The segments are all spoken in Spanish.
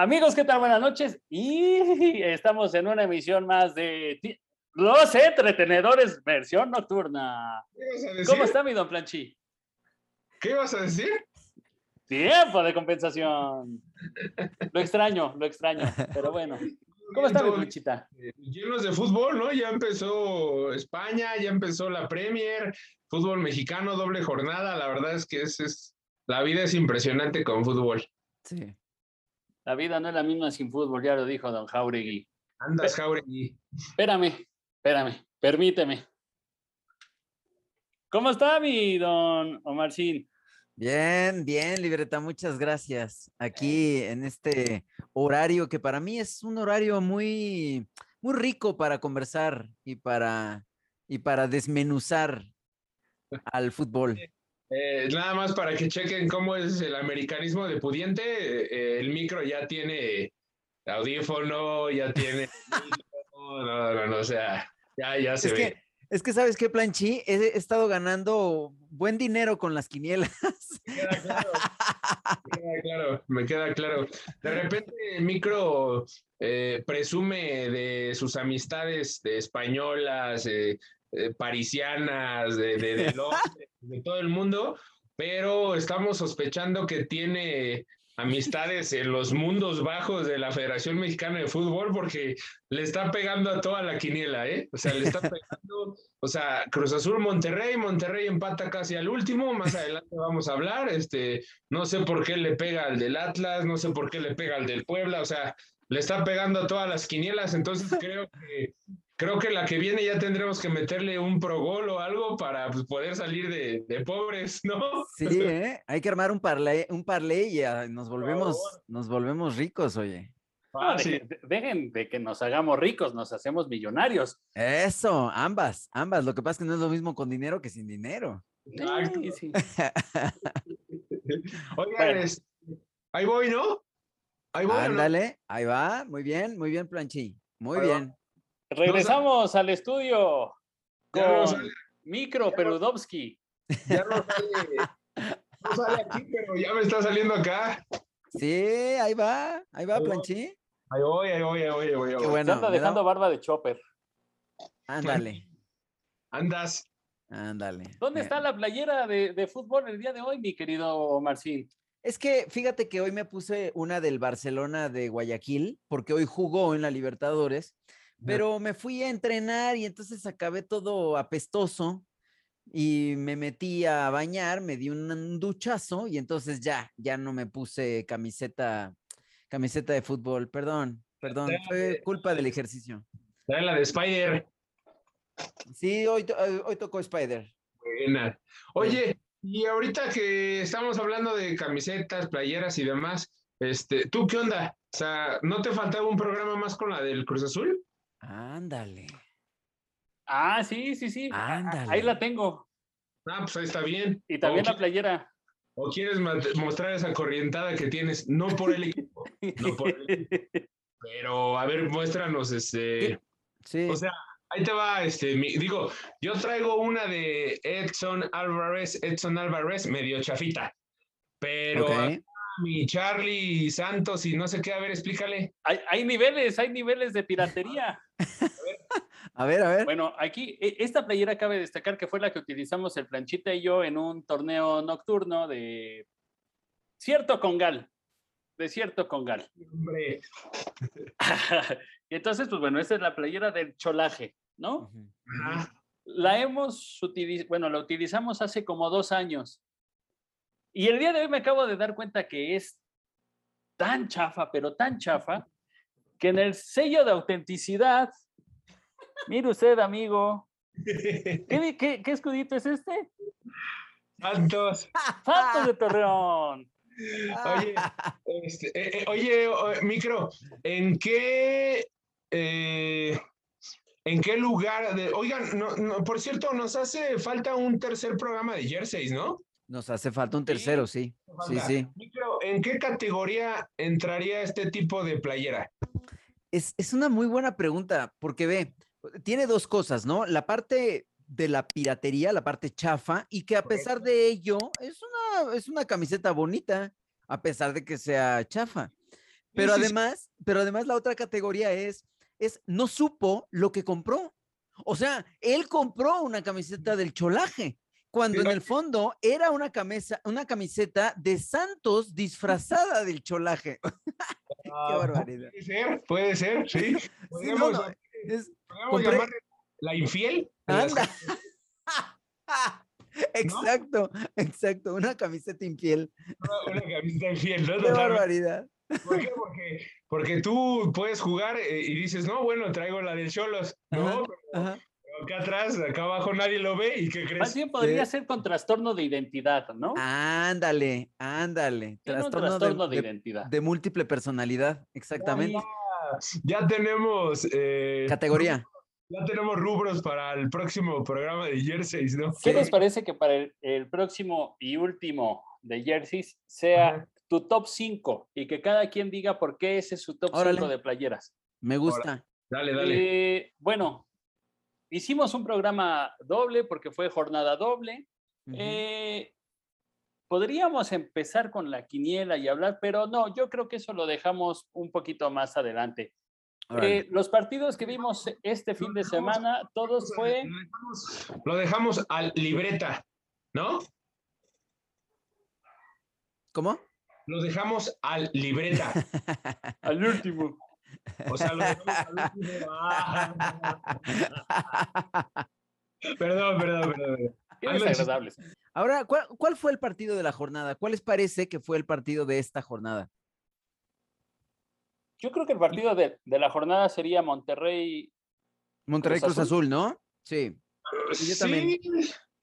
Amigos, ¿qué tal? Buenas noches. Y estamos en una emisión más de Los Entretenedores, versión nocturna. ¿Cómo está mi don Planchi? ¿Qué ibas a decir? Tiempo de compensación. Lo extraño, lo extraño, pero bueno. ¿Cómo está mi Planchita? Llenos de fútbol, ¿no? Ya empezó España, ya empezó la Premier, fútbol mexicano, doble jornada. La verdad es que es, es la vida es impresionante con fútbol. Sí. La vida no es la misma sin fútbol, ya lo dijo don Jauregui. Andas, Jauregui. Espérame, espérame, permíteme. ¿Cómo está mi don Omarcín? Bien, bien, libreta, muchas gracias. Aquí en este horario que para mí es un horario muy, muy rico para conversar y para, y para desmenuzar al fútbol. Eh, nada más para que chequen cómo es el americanismo de pudiente, eh, el micro ya tiene audífono, ya tiene... no, no, no, o sea, ya, ya se ve. es que, ¿sabes qué, Planchi? He, estado ganando buen dinero con las quinielas. Me queda claro. Me queda claro, me queda claro. De repente el micro eh, presume de sus amistades de españolas, eh, parisianas, de, de, de, todo el mundo, pero estamos sospechando que tiene amistades en los mundos bajos de la Federación Mexicana de Fútbol porque le está pegando a toda la quiniela, ¿eh? O sea, le está pegando, o sea, Cruz Azul Monterrey, Monterrey empata casi al último, más adelante vamos a hablar, este, no sé por qué le pega al del Atlas, no sé por qué le pega al del Puebla, o sea, le está pegando a todas las quinielas, entonces creo que creo que la que viene ya tendremos que meterle un pro gol o algo para pues, poder salir de, pobres, ¿no? Sí, ¿eh? hay que armar un parlay, un parlay y nos volvemos, nos volvemos ricos, oye. Ah, dejen de que nos hagamos ricos, nos hacemos millonarios. Eso, ambas, ambas. Lo que pasa es que no es lo mismo con dinero que sin dinero. Sí, sí. Oigan, ahí voy, ¿no? Ahí voy. Ándale, ahí va. Muy bien, muy bien, Planchi. Muy bien. Regresamos al estudio con Micro Perudovsky. Ya no sale, no sale aquí, pero ya me está saliendo acá. Sí, ahí va, ahí va, Planchi. Ahí voy, ahí voy, ahí voy, ahí voy. Qué bueno. anda dejando barba de chopper. Ándale. Andas. Ándale. ¿Dónde está la playera de, de, fútbol el día de hoy, mi querido Marcín? Es que fíjate que hoy me puse una del Barcelona de Guayaquil, porque hoy jugó en la Libertadores pero me fui a entrenar y entonces acabé todo apestoso y me metí a bañar, me di un, duchazo y entonces ya, ya no me puse camiseta, camiseta de fútbol. Perdón, perdón, fue culpa del ejercicio. Trae la de Spider. Sí, hoy, hoy tocó Spider. Buena. Oye, y ahorita que estamos hablando de camisetas, playeras y demás, este, ¿tú qué onda? O sea, ¿no te faltaba un programa más con la del Cruz Azul? Ándale. Ah, sí, sí, sí. Ándale. Ahí la tengo. Ah, pues ahí está bien. Y también la playera. ¿O quieres mostrar esa corrientada que tienes? No por el equipo, no por el equipo. Pero, a ver, muéstranos, este. Sí. O sea, ahí te va, este, digo, yo traigo una de Edson Álvarez, Edson Álvarez, medio chafita. Pero mi Charlie Santos y no sé qué, a ver, explícale. Hay, niveles, hay niveles de piratería. A ver. a ver, Bueno, aquí, e, esta playera cabe destacar que fue la que utilizamos el Planchita y yo en un torneo nocturno de cierto Congal. De cierto Congal. Hombre. y entonces, pues bueno, esta es la playera del cholaje, ¿no? La hemos utilizado, bueno, la utilizamos hace como dos años y el día de hoy me acabo de dar cuenta que es tan chafa, pero tan chafa, que en el sello de autenticidad, mire usted, amigo, ¿qué, escudito es este? Santos. Santos de Torreón. Oye, este, eh, eh, oye, micro, ¿en qué, eh, en qué lugar? De, oigan, por cierto, nos hace falta un tercer programa de jerseys, ¿no? Nos hace falta un tercero, sí. Sí, sí. ¿En qué categoría entraría este tipo de playera? Es, una muy buena pregunta, porque ve, tiene dos cosas, ¿no? La parte de la piratería, la parte chafa, y que a pesar de ello es una, es una camiseta bonita, a pesar de que sea chafa. Pero además, pero además la otra categoría es, es no supo lo que compró. O sea, él compró una camiseta del cholaje, cuando en el fondo era una, camisa, una camiseta de Santos disfrazada del cholaje. Qué ah, barbaridad. Puede ser, puede ser, sí. Podemos, la infiel. Anda. exacto, exacto, una camiseta infiel. Una, camiseta infiel, ¿no? Qué barbaridad. ¿Por qué? Porque, tú puedes jugar eh, y dices, no, bueno, traigo la del Cholos. No, acá atrás, acá abajo nadie lo ve y ¿qué crees? Más bien podría ser con trastorno de identidad, ¿no? Ándale, ándale. Trastorno, de, identidad. De múltiple personalidad, exactamente. Ya, tenemos... Eh, Categoría. Ya tenemos rubros para el próximo programa de jerseys, ¿no? ¿Qué les parece que para el, próximo y último de jerseys sea tu top 5 y que cada quien diga por qué ese es su top 5 de playeras? Me gusta. Dale, dale. Eh, bueno, hicimos un programa doble porque fue jornada doble. Eh, podríamos empezar con la quiniela y hablar, pero no, yo creo que eso lo dejamos un poquito más adelante. Eh, los partidos que vimos este fin de semana, todos fue... Lo dejamos, al libreta, ¿no? ¿Cómo? Lo dejamos al libreta. al último. O sea, lo dejamos al último. perdón, perdón, perdón. Ahora, ¿cuál, ¿cuál fue el partido de la jornada? ¿Cuál les parece que fue el partido de esta jornada? Yo creo que el partido de, la jornada sería Monterrey. Monterrey Cruz, Azul. ¿no? Sí. sí,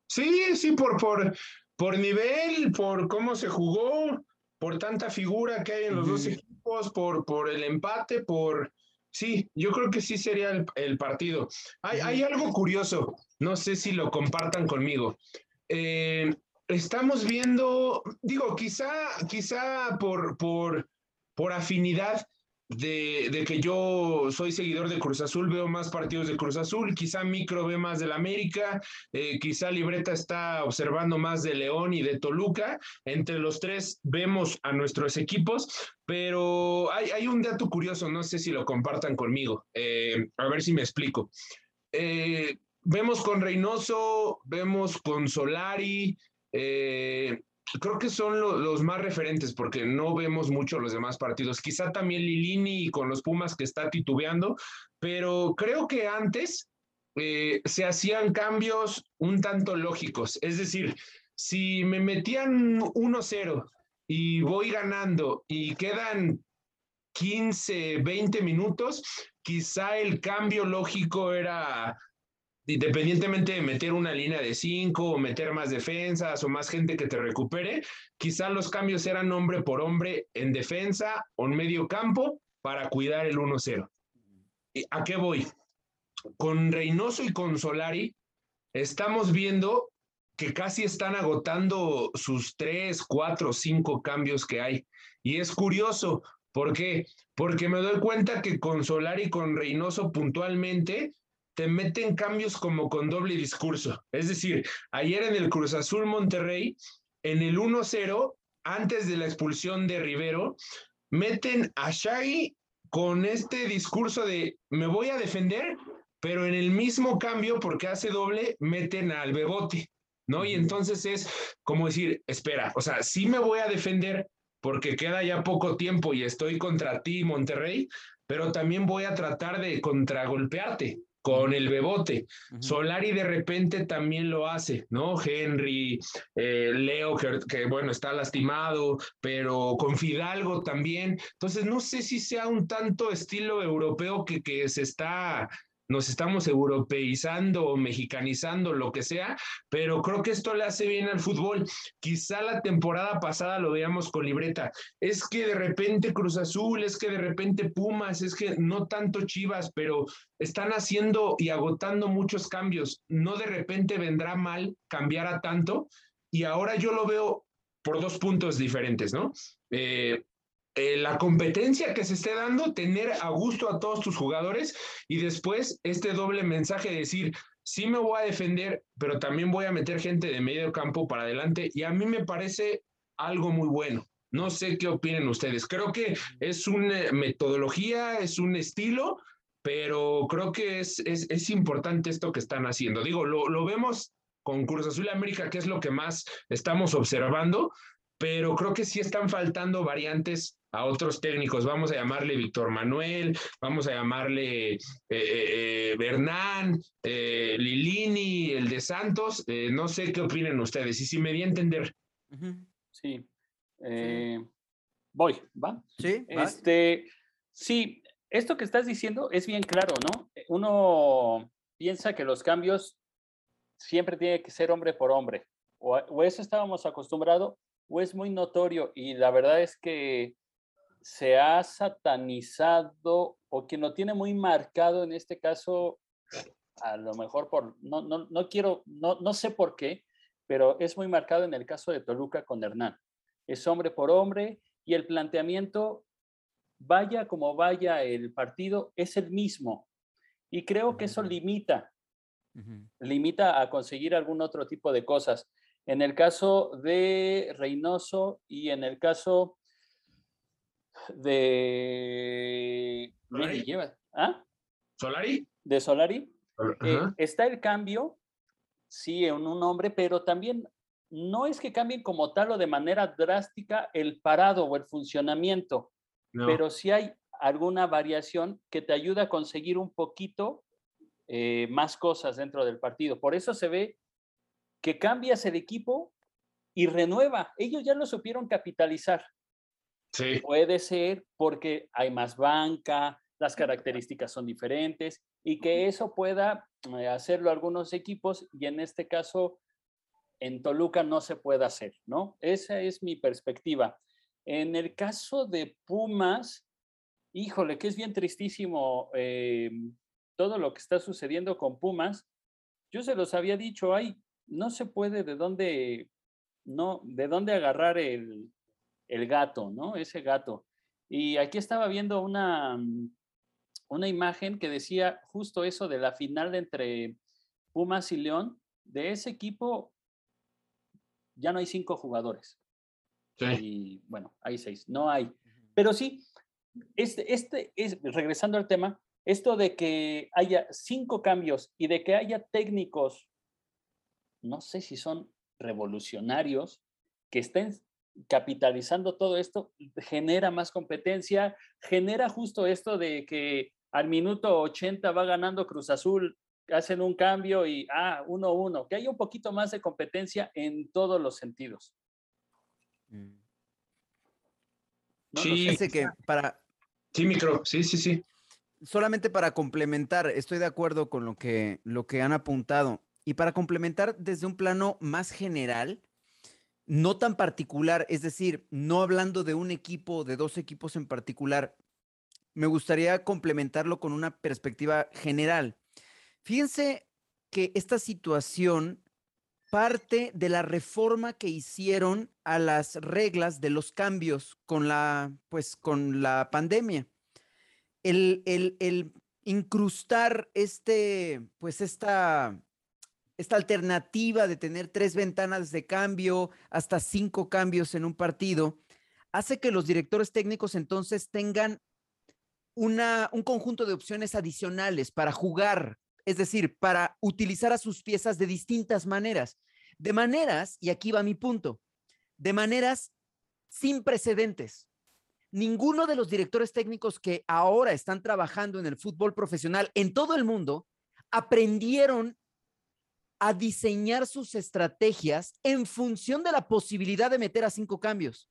sí, sí, por, por, por nivel, por cómo se jugó, por tanta figura que hay en los dos equipos, por, por el empate, por... Sí, yo creo que sí sería el, partido. Hay, hay, algo curioso, no sé si lo compartan conmigo. Eh, estamos viendo, digo, quizá, quizá por, por, por afinidad, de, que yo soy seguidor de Cruz Azul, veo más partidos de Cruz Azul, quizá Micro ve más del América, eh, quizá Libreta está observando más de León y de Toluca. Entre los tres vemos a nuestros equipos, pero hay, un dato curioso, no sé si lo compartan conmigo, eh, a ver si me explico. Eh, vemos con Reynoso, vemos con Solari, creo que son los más referentes porque no vemos mucho los demás partidos. Quizá también Lilini con los Pumas que está titubeando, pero creo que antes eh, se hacían cambios un tanto lógicos. Es decir, si me metían 1-0 y voy ganando y quedan 15, 20 minutos, quizá el cambio lógico era independientemente de meter una línea de cinco o meter más defensas o más gente que te recupere, quizá los cambios eran hombre por hombre en defensa o en medio campo para cuidar el 1-0. ¿A qué voy? Con Reynoso y con Solari estamos viendo que casi están agotando sus tres, cuatro, cinco cambios que hay. Y es curioso, ¿por qué? Porque me doy cuenta que con Solari y con Reynoso puntualmente te meten cambios como con doble discurso. Es decir, ayer en el Cruz Azul Monterrey, en el 1-0, antes de la expulsión de Rivero, meten a Shaggy con este discurso de me voy a defender, pero en el mismo cambio, porque hace doble, meten al Bebote, ¿no? Y entonces es como decir, espera, o sea, sí me voy a defender porque queda ya poco tiempo y estoy contra ti, Monterrey, pero también voy a tratar de contragolpearte con el Bebote. Solari de repente también lo hace, ¿no? Henry, eh, Leo, que, bueno, está lastimado, pero con Fidalgo también. Entonces, no sé si sea un tanto estilo europeo que, que se está nos estamos europeizando o mexicanizando, lo que sea, pero creo que esto le hace bien al fútbol. Quizá la temporada pasada lo veamos con libreta. Es que de repente Cruz Azul, es que de repente Pumas, es que no tanto Chivas, pero están haciendo y agotando muchos cambios. No de repente vendrá mal cambiar a tanto. Y ahora yo lo veo por dos puntos diferentes, ¿no? Eh, eh, la competencia que se esté dando, tener a gusto a todos tus jugadores y después este doble mensaje de decir, sí me voy a defender, pero también voy a meter gente de medio campo para adelante y a mí me parece algo muy bueno. No sé qué opinen ustedes. Creo que es una metodología, es un estilo, pero creo que es, es, importante esto que están haciendo. Digo, lo, lo vemos con Cruz Azul América, que es lo que más estamos observando, pero creo que sí están faltando variantes a otros técnicos. Vamos a llamarle Víctor Manuel, vamos a llamarle eh, eh, eh Bernán, eh, Lilini, el de Santos. no sé qué opinen ustedes y si me di a entender. Sí. Voy, ¿va? Sí. Este, sí, esto que estás diciendo es bien claro, ¿no? Uno piensa que los cambios siempre tiene que ser hombre por hombre. O, o eso estábamos acostumbrados o es muy notorio y la verdad es que se ha satanizado o quien lo tiene muy marcado en este caso, a lo mejor por, no, no, no quiero, no, no sé por qué, pero es muy marcado en el caso de Toluca con Hernán. Es hombre por hombre y el planteamiento, vaya como vaya el partido, es el mismo. Y creo que eso limita, limita a conseguir algún otro tipo de cosas. En el caso de Reynoso y en el caso de... ¿Solari? ¿Ah? ¿Solari? De Solari. Eh, está el cambio, sí, en un hombre, pero también no es que cambien como tal o de manera drástica el parado o el funcionamiento, pero sí hay alguna variación que te ayuda a conseguir un poquito eh, más cosas dentro del partido. Por eso se ve que cambias el equipo y renueva. Ellos ya lo supieron capitalizar. Sí. Puede ser porque hay más banca, las características son diferentes y que eso pueda eh, hacerlo algunos equipos y en este caso en Toluca no se puede hacer, ¿no? Esa es mi perspectiva. En el caso de Pumas, híjole, que es bien tristísimo eh, todo lo que está sucediendo con Pumas. Yo se los había dicho, hay no se puede de dónde, no, de dónde agarrar el, gato, ¿no? Ese gato. Y aquí estaba viendo una, mm, una imagen que decía justo eso de la final entre Pumas y León. De ese equipo ya no hay cinco jugadores. Sí. Y bueno, hay seis, no hay. Pero sí, este, este es, regresando al tema, esto de que haya cinco cambios y de que haya técnicos no sé si son revolucionarios, que estén capitalizando todo esto, genera más competencia, genera justo esto de que al minuto 80 va ganando Cruz Azul, hacen un cambio y, ah, 1-1, que haya un poquito más de competencia en todos los sentidos. Mm. sí, que para... Sí, micro, sí, sí, sí. Solamente para complementar, estoy de acuerdo con lo que, lo que han apuntado. Y para complementar desde un plano más general, no tan particular, es decir, no hablando de un equipo, de dos equipos en particular, me gustaría complementarlo con una perspectiva general. Fíjense que esta situación parte de la reforma que hicieron a las reglas de los cambios con la, pues, con la pandemia. El, el, el incrustar este, pues, esta esta alternativa de tener tres ventanas de cambio, hasta cinco cambios en un partido, hace que los directores técnicos entonces tengan una, un conjunto de opciones adicionales para jugar, es decir, para utilizar a sus piezas de distintas maneras. De maneras, y aquí va mi punto, de maneras sin precedentes. Ninguno de los directores técnicos que ahora están trabajando en el fútbol profesional en todo el mundo aprendieron a diseñar sus estrategias en función de la posibilidad de meter a cinco cambios.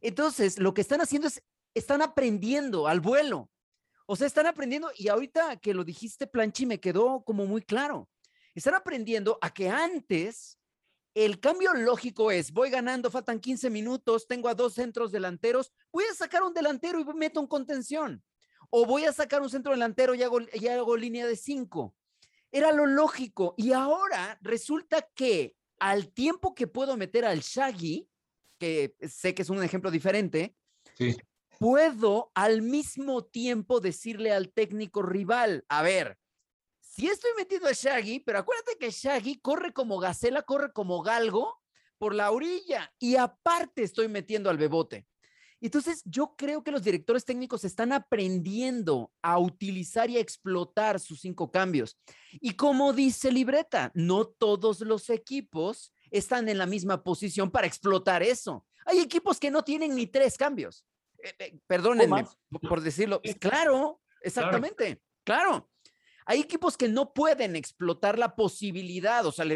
Entonces, lo que están haciendo es, están aprendiendo al vuelo. O sea, están aprendiendo, y ahorita que lo dijiste, Planchi, me quedó como muy claro. Están aprendiendo a que antes el cambio lógico es, voy ganando, faltan 15 minutos, tengo a dos centros delanteros, voy a sacar un delantero y meto un contención. O voy a sacar un centro delantero y hago, y hago línea de cinco. Era lo lógico. Y ahora resulta que al tiempo que puedo meter al Shaggy, que sé que es un ejemplo diferente, puedo al mismo tiempo decirle al técnico rival, a ver, si estoy metiendo a Shaggy, pero acuérdate que Shaggy corre como gacela, corre como galgo, por la orilla y aparte estoy metiendo al bebote. Entonces, yo creo que los directores técnicos están aprendiendo a utilizar y a explotar sus cinco cambios. Y como dice Libreta, no todos los equipos están en la misma posición para explotar eso. Hay equipos que no tienen ni tres cambios. Eh, eh, perdónenme por decirlo. Claro, exactamente. Claro. Hay equipos que no pueden explotar la posibilidad, o sea,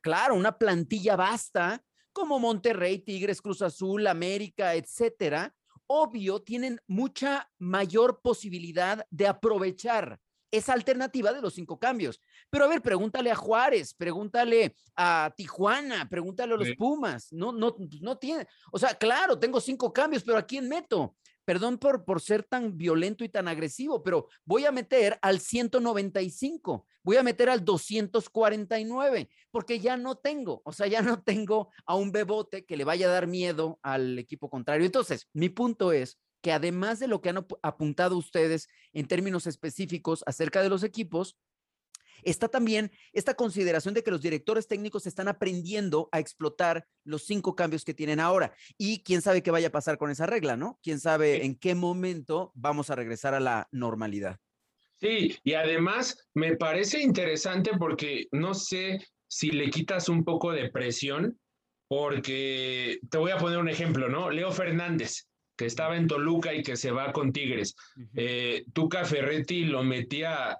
claro, una plantilla basta como Monterrey, Tigres, Cruz Azul, América, etcétera, obvio, tienen mucha mayor posibilidad de aprovechar esa alternativa de los cinco cambios. Pero a ver, pregúntale a Juárez, pregúntale a Tijuana, pregúntale a los Pumas. No, no, no tiene. O sea, claro, tengo cinco cambios, pero ¿a quién meto? Perdón por, por ser tan violento y tan agresivo, pero voy a meter al 195, voy a meter al 249, porque ya no tengo, o sea, ya no tengo a un bebote que le vaya a dar miedo al equipo contrario. Entonces, mi punto es que además de lo que han apuntado ustedes en términos específicos acerca de los equipos, está también esta consideración de que los directores técnicos están aprendiendo a explotar los cinco cambios que tienen ahora. Y quién sabe qué vaya a pasar con esa regla, ¿no? Quién sabe en qué momento vamos a regresar a la normalidad. Sí, y además me parece interesante porque no sé si le quitas un poco de presión, porque te voy a poner un ejemplo, ¿no? Leo Fernández, que estaba en Toluca y que se va con Tigres. Eh, Tuca Ferretti lo metía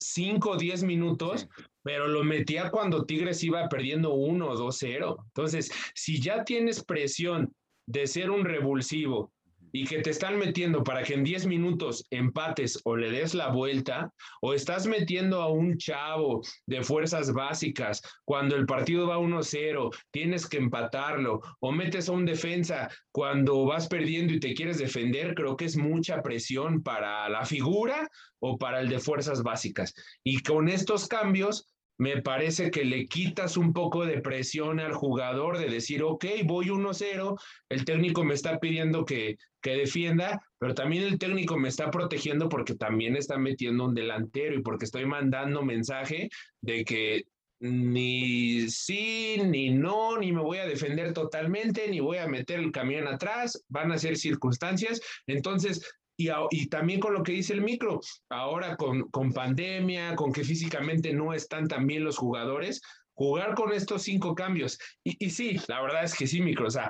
5 o 10 minutos, pero lo metía cuando Tigres iba perdiendo 1 o 2-0. Entonces, si ya tienes presión de ser un revulsivo, y que te están metiendo para que en 10 minutos empates o le des la vuelta, o estás metiendo a un chavo de fuerzas básicas cuando el partido va 1-0, tienes que empatarlo, o metes a un defensa cuando vas perdiendo y te quieres defender, creo que es mucha presión para la figura o para el de fuerzas básicas. Y con estos cambios, me parece que le quitas un poco de presión al jugador de decir, ok, voy 1-0, el técnico me está pidiendo que, que defienda, pero también el técnico me está protegiendo porque también está metiendo un delantero y porque estoy mandando mensaje de que ni sí, ni no, ni me voy a defender totalmente, ni voy a meter el camión atrás, van a ser circunstancias. Entonces, y, también con lo que dice el micro, ahora con, con pandemia, con que físicamente no están tan bien los jugadores, jugar con estos cinco cambios. Y, y, sí, la verdad es que sí, micro, o sea,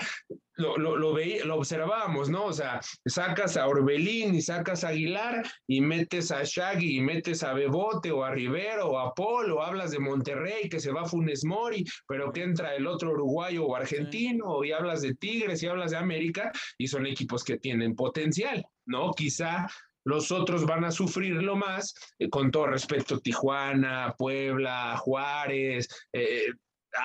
lo, lo, lo, lo observábamos, ¿no? O sea, sacas a Orbelín y sacas a Aguilar y metes a Shaggy y metes a Bebote o a Rivero o a Paul o hablas de Monterrey que se va Funes Mori, pero que entra el otro uruguayo o argentino y hablas de Tigres y hablas de América y son equipos que tienen potencial. ¿No? Quizá los otros van a sufrirlo más, eh, con todo respeto, Tijuana, Puebla, Juárez, eh,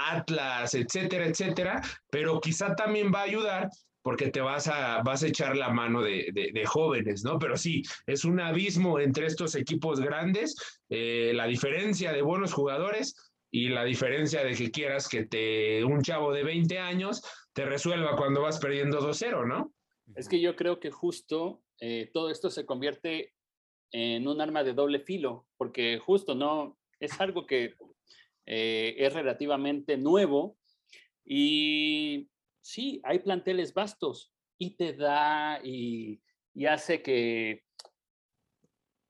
Atlas, etcétera, etcétera, pero quizá también va a ayudar porque te vas a, vas a echar la mano de, jóvenes, ¿no? Pero sí, es un abismo entre estos equipos grandes, eh, la diferencia de buenos jugadores y la diferencia de que quieras que te un chavo de 20 años te resuelva cuando vas perdiendo 2-0, ¿no? Es que yo creo que justo eh, todo esto se convierte en un arma de doble filo, porque justo no es algo que eh, es relativamente nuevo y sí, hay planteles vastos y te da y, hace que,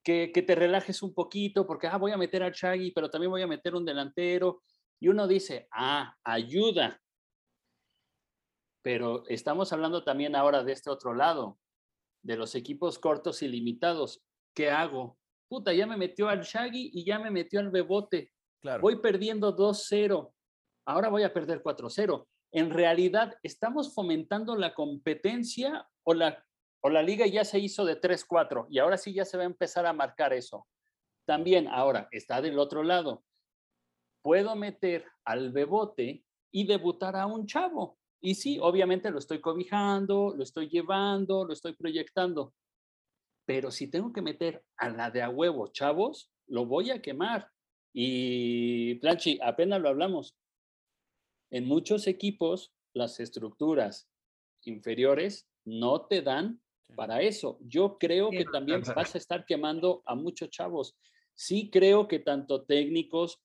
que, te relajes un poquito porque ah, voy a meter a Chagui, pero también voy a meter un delantero y uno dice, ah, ayuda. Pero estamos hablando también ahora de este otro lado de los equipos cortos y limitados. ¿Qué hago? Puta, ya me metió al Shaggy y ya me metió al Bebote. Claro. Voy perdiendo 2-0. Ahora voy a perder 4-0. En realidad, ¿estamos fomentando la competencia o la, o la liga ya se hizo de 3-4 y ahora sí ya se va a empezar a marcar eso? También, ahora, está del otro lado. Puedo meter al Bebote y debutar a un chavo. Y sí, obviamente lo estoy cobijando, lo estoy llevando, lo estoy proyectando. Pero si tengo que meter a la de a huevo, chavos, lo voy a quemar. Y Planchi, apenas lo hablamos. En muchos equipos, las estructuras inferiores no te dan para eso. Yo creo que también vas a estar quemando a muchos chavos. Sí creo que tanto técnicos,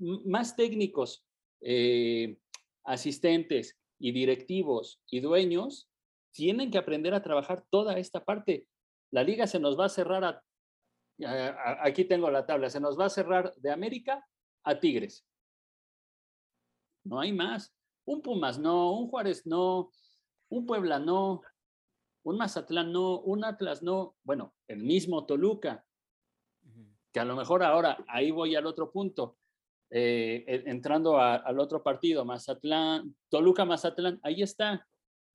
más técnicos, eh, asistentes y directivos y dueños tienen que aprender a trabajar toda esta parte. La liga se nos va a cerrar a, aquí tengo la tabla, se nos va a cerrar de América a Tigres. No hay más. Un Pumas no, un Juárez no, un Puebla no, un Mazatlán no, un Atlas no, bueno, el mismo Toluca, que a lo mejor ahora, ahí voy al otro punto, eh, entrando al otro partido, Mazatlán, Toluca, Mazatlán, ahí está.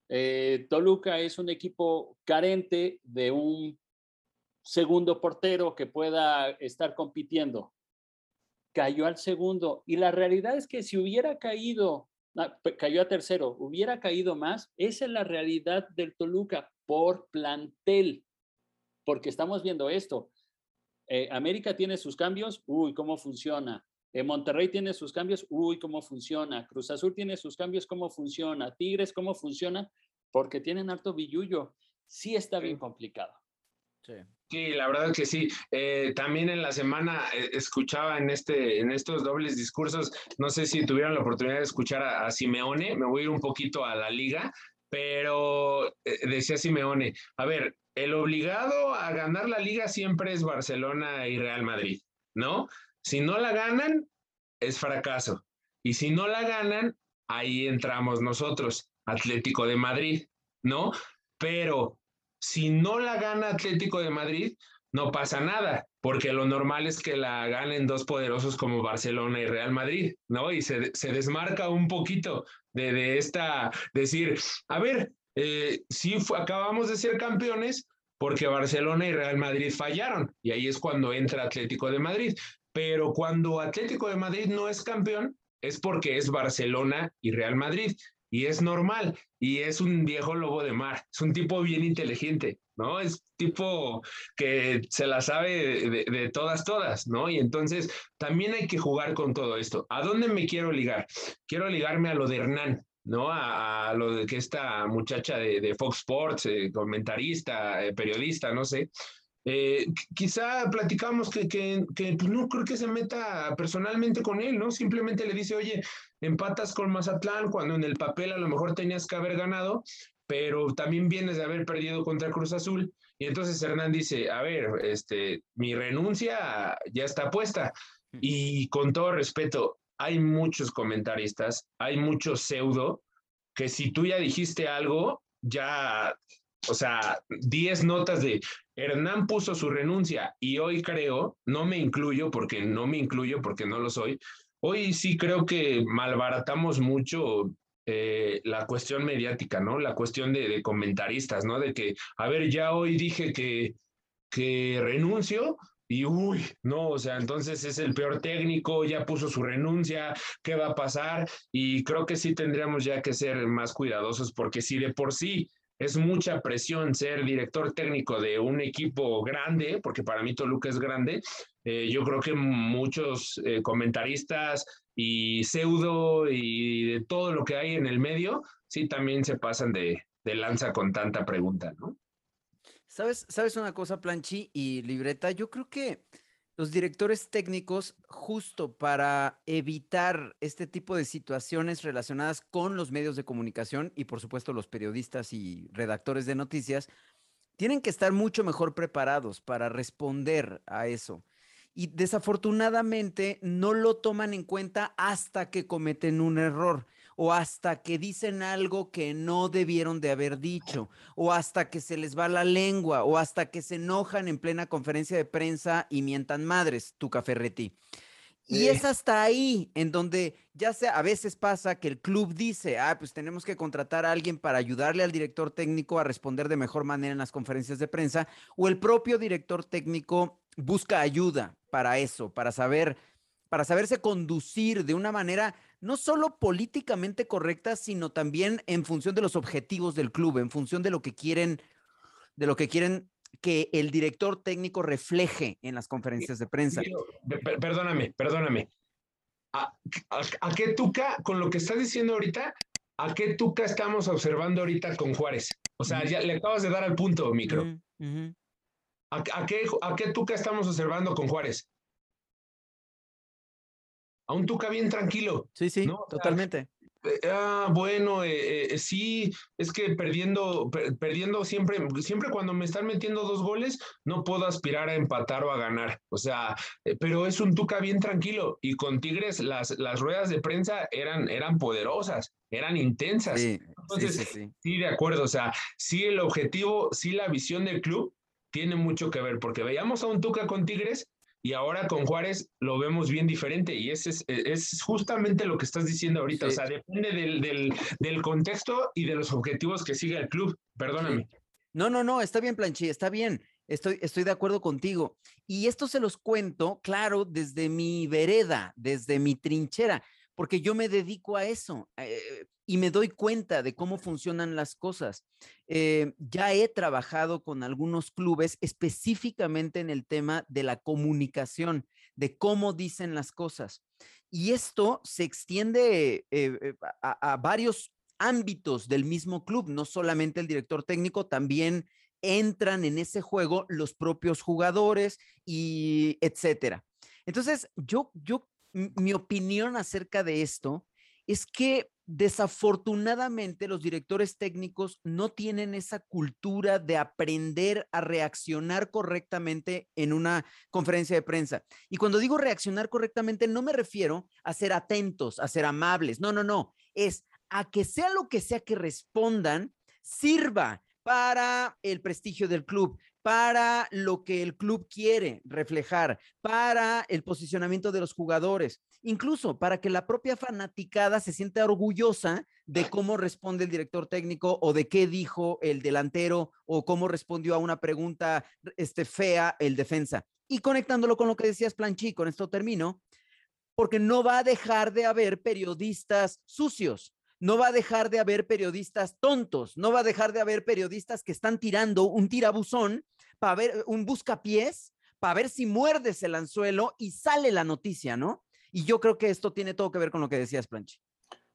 Eh, Toluca es un equipo carente de un segundo portero que pueda estar compitiendo. Cayó al segundo y la realidad es que si hubiera caído, ah, cayó a tercero, hubiera caído más, esa es la realidad del Toluca por plantel, porque estamos viendo esto. Eh, América tiene sus cambios, uy, ¿cómo funciona? Eh, Monterrey tiene sus cambios, uy, ¿cómo funciona? Cruz Azul tiene sus cambios, ¿cómo funciona? Tigres, ¿cómo funciona? Porque tienen alto billullo. Sí está bien complicado. Sí. la verdad que sí. Eh, también en la semana escuchaba en, este, en estos dobles discursos, no sé si tuvieron la oportunidad de escuchar a, a Simeone, me voy a ir un poquito a la liga, pero decía Simeone, a ver, el obligado a ganar la liga siempre es Barcelona y Real Madrid, ¿no? Si no la ganan, es fracaso. Y si no la ganan, ahí entramos nosotros, Atlético de Madrid, ¿no? Pero si no la gana Atlético de Madrid, no pasa nada, porque lo normal es que la ganen dos poderosos como Barcelona y Real Madrid, ¿no? Y se, desmarca un poquito de, de esta, decir, a ver, eh, sí acabamos de ser campeones porque Barcelona y Real Madrid fallaron y ahí es cuando entra Atlético de Madrid. Pero cuando Atlético de Madrid no es campeón es porque es Barcelona y Real Madrid y es normal y es un viejo lobo de mar, es un tipo bien inteligente, ¿no? Es tipo que se la sabe de, de, todas, todas, ¿no? Y entonces también hay que jugar con todo esto. ¿A dónde me quiero ligar? Quiero ligarme a lo de Hernán. ¿no? A, lo de que esta muchacha de, Fox Sports, eh, comentarista, eh, periodista, no sé, eh, quizá platicamos que, que, pues, no creo que se meta personalmente con él, ¿no? Simplemente le dice, oye, empatas con Mazatlán cuando en el papel a lo mejor tenías que haber ganado, pero también vienes de haber perdido contra Cruz Azul. Y entonces Hernán dice, a ver, este, mi renuncia ya está puesta. Y con todo respeto, hay muchos comentaristas, hay muchos pseudo, que si tú ya dijiste algo, ya, o sea, 10 notas de Hernán puso su renuncia y hoy creo, no me incluyo porque no me incluyo porque no lo soy, hoy sí creo que malbaratamos mucho eh, la cuestión mediática, ¿no? La cuestión de, comentaristas, ¿no? De que, a ver, ya hoy dije que, que renuncio, y uy, no, o sea, entonces es el peor técnico, ya puso su renuncia, ¿qué va a pasar? Y creo que sí tendríamos ya que ser más cuidadosos porque si de por sí es mucha presión ser director técnico de un equipo grande, porque para mí Toluca es grande, eh, yo creo que muchos eh, comentaristas y pseudo y de todo lo que hay en el medio, sí también se pasan de, de lanza con tanta pregunta, ¿no? ¿Sabes, ¿Sabes una cosa, Planchi y Libreta? Yo creo que los directores técnicos, justo para evitar este tipo de situaciones relacionadas con los medios de comunicación y por supuesto los periodistas y redactores de noticias, tienen que estar mucho mejor preparados para responder a eso. Y desafortunadamente no lo toman en cuenta hasta que cometen un error o hasta que dicen algo que no debieron de haber dicho, o hasta que se les va la lengua, o hasta que se enojan en plena conferencia de prensa y mientan madres, tu Caferretti. Y es hasta ahí en donde ya sea, a veces pasa que el club dice, ah, pues tenemos que contratar a alguien para ayudarle al director técnico a responder de mejor manera en las conferencias de prensa, o el propio director técnico busca ayuda para eso, para saber, para saberse conducir de una manera no solo políticamente correcta, sino también en función de los objetivos del club, en función de lo que quieren, de lo que quieren que el director técnico refleje en las conferencias de prensa. Perdóname, perdóname. ¿A, qué tuca, con lo que estás diciendo ahorita, a qué tuca estamos observando ahorita con Juárez? O sea, ya le acabas de dar al punto, micro. ¿A, qué, ¿A qué tuca estamos observando con Juárez? A un Tuca bien tranquilo. Sí, sí, totalmente. Eh, ah, bueno, eh, eh, sí, es que perdiendo, perdiendo siempre, siempre cuando me están metiendo dos goles, no puedo aspirar a empatar o a ganar. O sea, pero es un Tuca bien tranquilo. Y con Tigres las, las ruedas de prensa eran, eran poderosas, eran intensas. Entonces, sí, sí, de acuerdo. O sea, sí el objetivo, sí la visión del club tiene mucho que ver, porque veíamos a un Tuca con Tigres y ahora con Juárez lo vemos bien diferente y ese es, es justamente lo que estás diciendo ahorita, o sea, depende del, del, del, contexto y de los objetivos que sigue el club, perdóname. No, no, no, está bien, Planchi, está bien. Estoy, estoy de acuerdo contigo. Y esto se los cuento, claro, desde mi vereda, desde mi trinchera, porque yo me dedico a eso. Eh, y me doy cuenta de cómo funcionan las cosas. Eh, ya he trabajado con algunos clubes específicamente en el tema de la comunicación, de cómo dicen las cosas. Y esto se extiende eh, eh, a, varios ámbitos del mismo club, no solamente el director técnico, también entran en ese juego los propios jugadores y etcétera. Entonces, yo, yo, mi opinión acerca de esto es que desafortunadamente los directores técnicos no tienen esa cultura de aprender a reaccionar correctamente en una conferencia de prensa. Y cuando digo reaccionar correctamente, no me refiero a ser atentos, a ser amables, no, no, no, es a que sea lo que sea que respondan, sirva para el prestigio del club, para lo que el club quiere reflejar, para el posicionamiento de los jugadores, incluso para que la propia fanaticada se sienta orgullosa de cómo responde el director técnico o de qué dijo el delantero o cómo respondió a una pregunta este, fea el defensa. Y conectándolo con lo que decías, Planchi, con esto termino, porque no va a dejar de haber periodistas sucios no va a dejar de haber periodistas tontos, no va a dejar de haber periodistas que están tirando un tirabuzón para ver un buscapiés, para ver si muerdes el anzuelo y sale la noticia, ¿no? Y yo creo que esto tiene todo que ver con lo que decías, Planchi.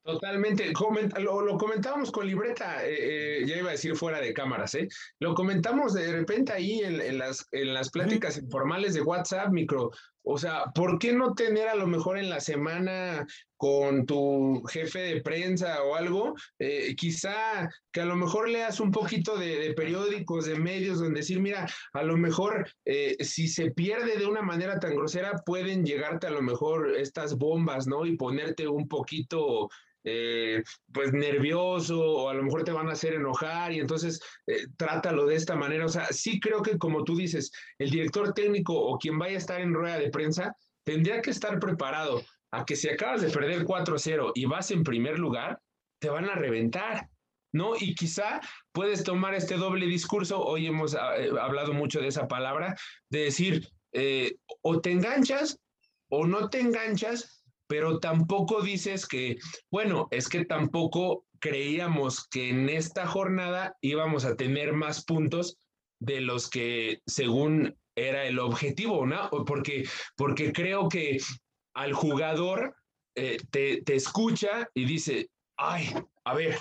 Totalmente. lo, comentábamos con libreta, eh, eh, ya iba a decir fuera de cámaras, ¿eh? Lo comentamos de repente ahí en, las, en las pláticas informales de WhatsApp, micro. O sea, ¿por qué no tener a lo mejor en la semana con tu jefe de prensa o algo? Eh, quizá que a lo mejor leas un poquito de, periódicos, de medios, donde decir, mira, a lo mejor si se pierde de una manera tan grosera, pueden llegarte a lo mejor estas bombas, ¿no? Y ponerte un poquito eh, pues nervioso o a lo mejor te van a hacer enojar y entonces eh, trátalo de esta manera. O sea, sí creo que como tú dices, el director técnico o quien vaya a estar en rueda de prensa tendría que estar preparado a que si acabas de perder 4-0 y vas en primer lugar, te van a reventar. ¿No? Y quizá puedes tomar este doble discurso, hoy hemos ah, eh, hablado mucho de esa palabra, de decir, o te enganchas o no te enganchas, pero tampoco dices que, bueno, es que tampoco creíamos que en esta jornada íbamos a tener más puntos de los que según era el objetivo, ¿no? Porque, porque creo que al jugador eh, te, te escucha y dice, ay, a ver,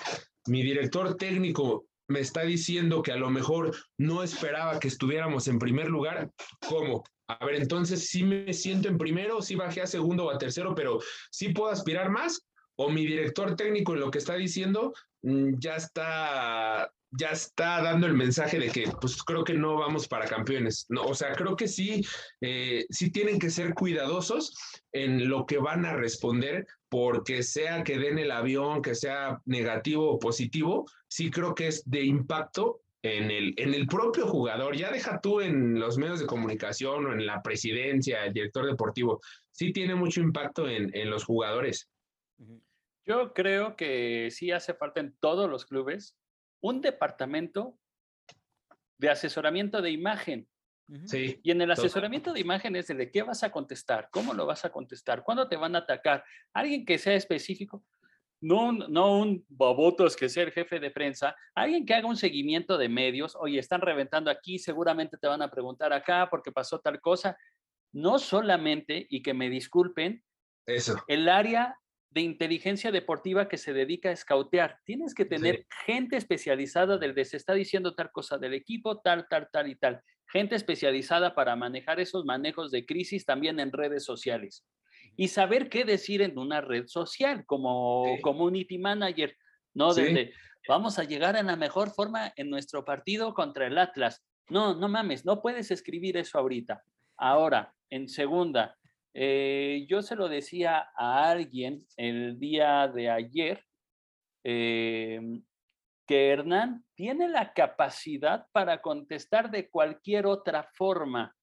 mi director técnico me está diciendo que a lo mejor no esperaba que estuviéramos en primer lugar. ¿Cómo? A ver, entonces sí me siento en primero, sí bajé a segundo o a tercero, pero sí puedo aspirar más, o mi director técnico en lo que está diciendo mm, ya está ya está dando el mensaje de que pues creo que no vamos para campeones. No, o sea, creo que sí, eh, sí tienen que ser cuidadosos en lo que van a responder, porque sea que den el avión, que sea negativo o positivo, sí creo que es de impacto en el, en el propio jugador, ya deja tú en los medios de comunicación o en la presidencia, el director deportivo, sí tiene mucho impacto en, en los jugadores. Yo creo que sí hace falta en todos los clubes un departamento de asesoramiento de imagen. Sí, y en el asesoramiento de imagen es de qué vas a contestar, cómo lo vas a contestar, cuándo te van a atacar. Alguien que sea específico no, no un babotos que sea el jefe de prensa, alguien que haga un seguimiento de medios, oye, están reventando aquí, seguramente te van a preguntar acá porque pasó tal cosa. No solamente, y que me disculpen, Eso. el área de inteligencia deportiva que se dedica a escautear. Tienes que tener gente especializada del de se está diciendo tal cosa del equipo, tal, tal, tal y tal. Gente especializada para manejar esos manejos de crisis también en redes sociales y saber qué decir en una red social como community manager, ¿no? Desde, vamos a llegar en la mejor forma en nuestro partido contra el Atlas. No, no mames, no puedes escribir eso ahorita. Ahora, en segunda, eh, yo se lo decía a alguien el día de ayer, em, que Hernán tiene la capacidad para contestar de cualquier otra forma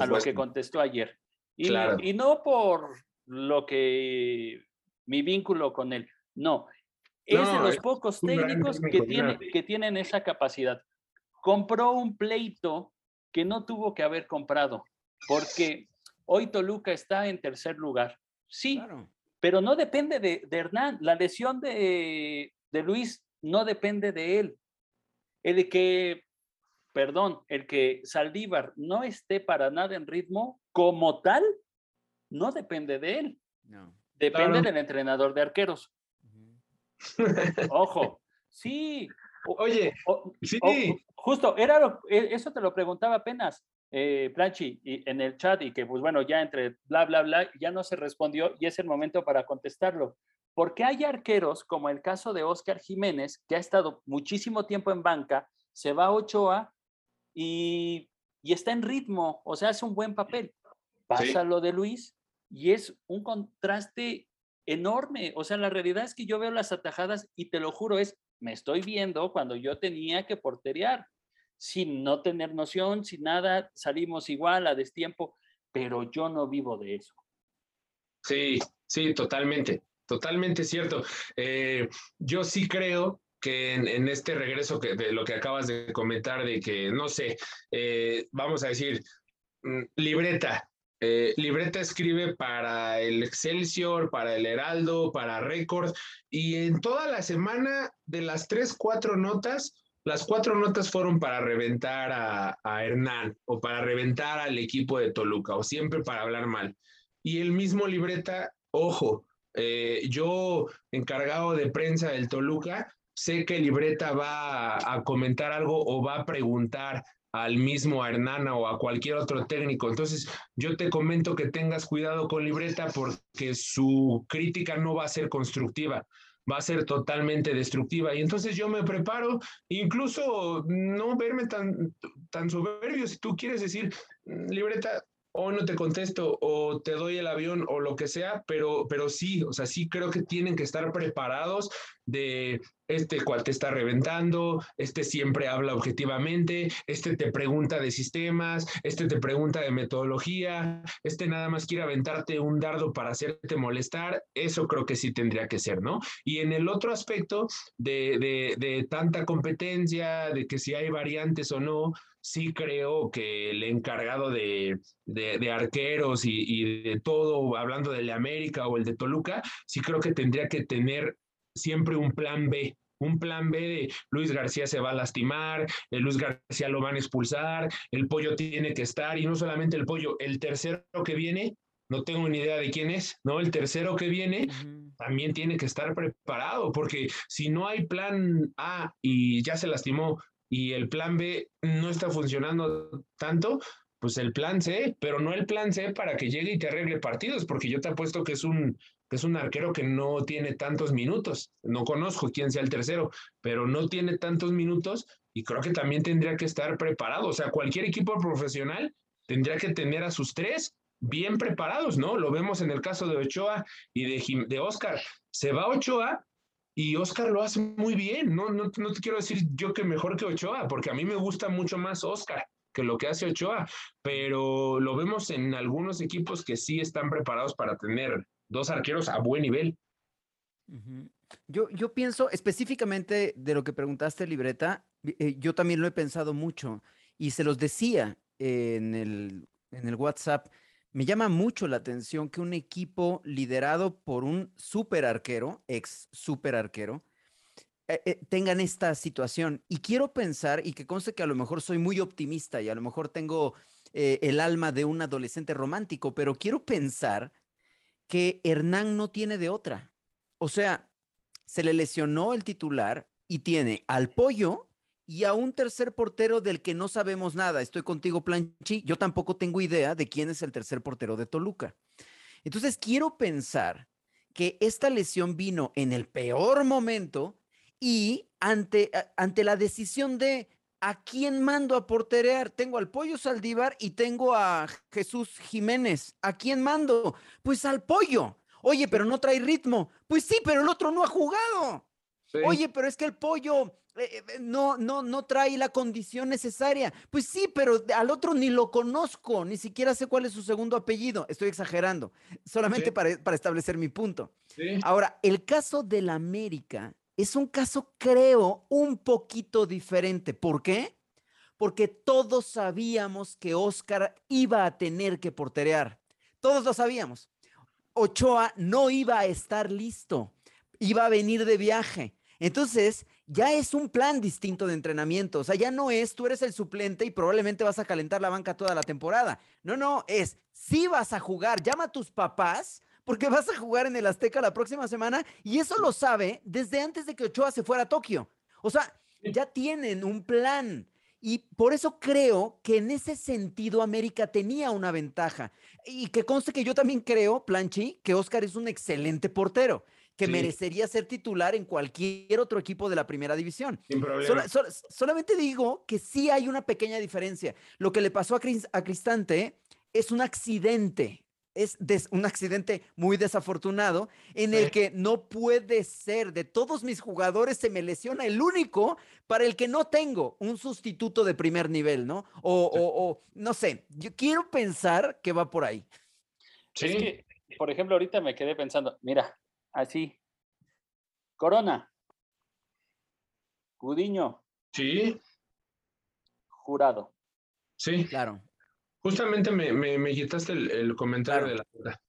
a lo que contestó ayer. Y, y, no por lo que mi vínculo con él, no. Es de los pocos técnicos que, tiene, que tienen esa capacidad. Compró un pleito que no tuvo que haber comprado, porque hoy Toluca está en tercer lugar. Sí, pero no depende de, de, Hernán. La lesión de, de Luis no depende de él. El que, perdón, el que Saldívar no esté para nada en ritmo como tal, no depende de él. No. Depende del entrenador de arqueros. Ojo, sí. Oye, sí. justo, era e, eso te lo preguntaba apenas, eh, Planchi, y en el chat, y que pues bueno, ya entre bla, bla, bla, ya no se respondió y es el momento para contestarlo. Porque hay arqueros, como el caso de Oscar Jiménez, que ha estado muchísimo tiempo en banca, se va a Ochoa y, y está en ritmo, o sea, hace un buen papel. Pasa lo de Luis y es un contraste enorme. O sea, la realidad es que yo veo las atajadas y te lo juro, es, me estoy viendo cuando yo tenía que porterear, sin no tener noción, sin nada, salimos igual a destiempo, pero yo no vivo de eso. Sí, sí, totalmente, totalmente cierto. Eh, yo sí creo que en, este regreso que, de lo que acabas de comentar, de que, no sé, eh, vamos a decir, mm, libreta, eh, libreta escribe para el Excelsior, para el Heraldo, para Record, y en toda la semana de las tres, cuatro notas, las cuatro notas fueron para reventar a, Hernán o para reventar al equipo de Toluca o siempre para hablar mal. Y el mismo libreta, ojo, eh, yo encargado de prensa del Toluca, sé que libreta va a comentar algo o va a preguntar al mismo Hernana o a cualquier otro técnico. Entonces, yo te comento que tengas cuidado con Libreta porque su crítica no va a ser constructiva, va a ser totalmente destructiva. Y entonces yo me preparo, incluso no verme tan, tan soberbio, si tú quieres decir, mm, Libreta, o no te contesto o te doy el avión o lo que sea, pero, pero sí, o sea, sí creo que tienen que estar preparados de este cual te está reventando, este siempre habla objetivamente, este te pregunta de sistemas, este te pregunta de metodología, este nada más quiere aventarte un dardo para hacerte molestar, eso creo que sí tendría que ser, ¿no? Y en el otro aspecto de, de tanta competencia, de que si hay variantes o no, sí creo que el encargado de, de, arqueros y, y, de todo, hablando del de América o el de Toluca, sí creo que tendría que tener siempre un plan B. Un plan B de Luis García se va a lastimar, el Luis García lo van a expulsar, el pollo tiene que estar, y no solamente el pollo, el tercero que viene, no tengo ni idea de quién es, ¿no? El tercero que viene también tiene que estar preparado, porque si no hay plan A y ya se lastimó y el plan B no está funcionando tanto, pues el plan C, pero no el plan C para que llegue y te arregle partidos, porque yo te apuesto que es un, que es un arquero que no tiene tantos minutos. No conozco quién sea el tercero, pero no tiene tantos minutos y creo que también tendría que estar preparado. O sea, cualquier equipo profesional tendría que tener a sus tres bien preparados, ¿no? Lo vemos en el caso de Ochoa y de, de Oscar. Se va Ochoa y Oscar lo hace muy bien. No, no, no te quiero decir yo que mejor que Ochoa, porque a mí me gusta mucho más Oscar que lo que hace Ochoa, pero lo vemos en algunos equipos que sí están preparados para tener dos arqueros a buen nivel. Yo, yo pienso específicamente de lo que preguntaste, Libreta, eh, yo también lo he pensado mucho y se los decía en el, en el WhatsApp. Me llama mucho la atención que un equipo liderado por un super arquero, ex super arquero, eh, eh, tengan esta situación. Y quiero pensar, y que conste que a lo mejor soy muy optimista y a lo mejor tengo eh, el alma de un adolescente romántico, pero quiero pensar que Hernán no tiene de otra. O sea, se le lesionó el titular y tiene al pollo y a un tercer portero del que no sabemos nada. Estoy contigo, Planchi. Yo tampoco tengo idea de quién es el tercer portero de Toluca. Entonces quiero pensar que esta lesión vino en el peor momento y ante, ante la decisión de a quién mando a porterear. Tengo al Pollo Saldívar y tengo a Jesús Jiménez. ¿A quién mando? Pues al Pollo. Oye, pero no trae ritmo. Pues sí, pero el otro no ha jugado. Oye, pero es que el Pollo eh, eh, no, no, no trae la condición necesaria. Pues sí, pero al otro ni lo conozco, ni siquiera sé cuál es su segundo apellido. Estoy exagerando, solamente para, para, establecer mi punto. Ahora, el caso del América es un caso, creo, un poquito diferente. ¿Por qué? Porque todos sabíamos que Oscar iba a tener que porterear. Todos lo sabíamos. Ochoa no iba a estar listo, iba a venir de viaje. Entonces, ya es un plan distinto de entrenamiento. O sea, ya no es tú eres el suplente y probablemente vas a calentar la banca toda la temporada. No, no, es si vas a jugar. Llama a tus papás porque vas a jugar en el Azteca la próxima semana y eso lo sabe desde antes de que Ochoa se fuera a Tokio. O sea, ya tienen un plan. Y por eso creo que en ese sentido América tenía una ventaja. Y que conste que yo también creo, Planchi, que Oscar es un excelente portero, que merecería ser titular en cualquier otro equipo de la primera división. Sin problema. solamente digo que sí hay una pequeña diferencia. Lo que le pasó a, a Cristante es un accidente es un accidente muy desafortunado en el que no puede ser, de todos mis jugadores se me lesiona el único para el que no tengo un sustituto de primer nivel, ¿no? O, no sé, yo quiero pensar que va por ahí. Sí. por ejemplo, ahorita me quedé pensando, mira, así, Corona, Gudiño. Sí. Jurado. Sí. Claro. Justamente me, me, quitaste el, comentario de la.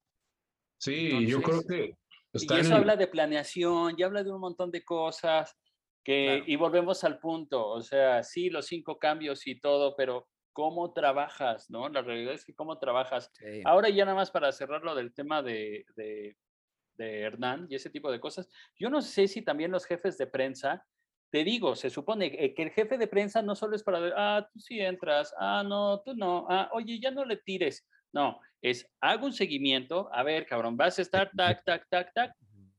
Sí, yo creo que... y eso habla de planeación, y habla de un montón de cosas, que, y volvemos al punto, o sea, sí, los cinco cambios y todo, pero cómo trabajas, ¿no? La realidad es que cómo trabajas. Ahora ya nada más para cerrar lo del tema de, de, de Hernán y ese tipo de cosas, yo no sé si también los jefes de prensa te digo, se supone eh, que el jefe de prensa no solo es para ver, ah, tú sí entras, ah, no, tú no, ah, oye, ya no le tires. No, es hago un seguimiento, a ver, cabrón, vas a estar tac, tac, tac, tac.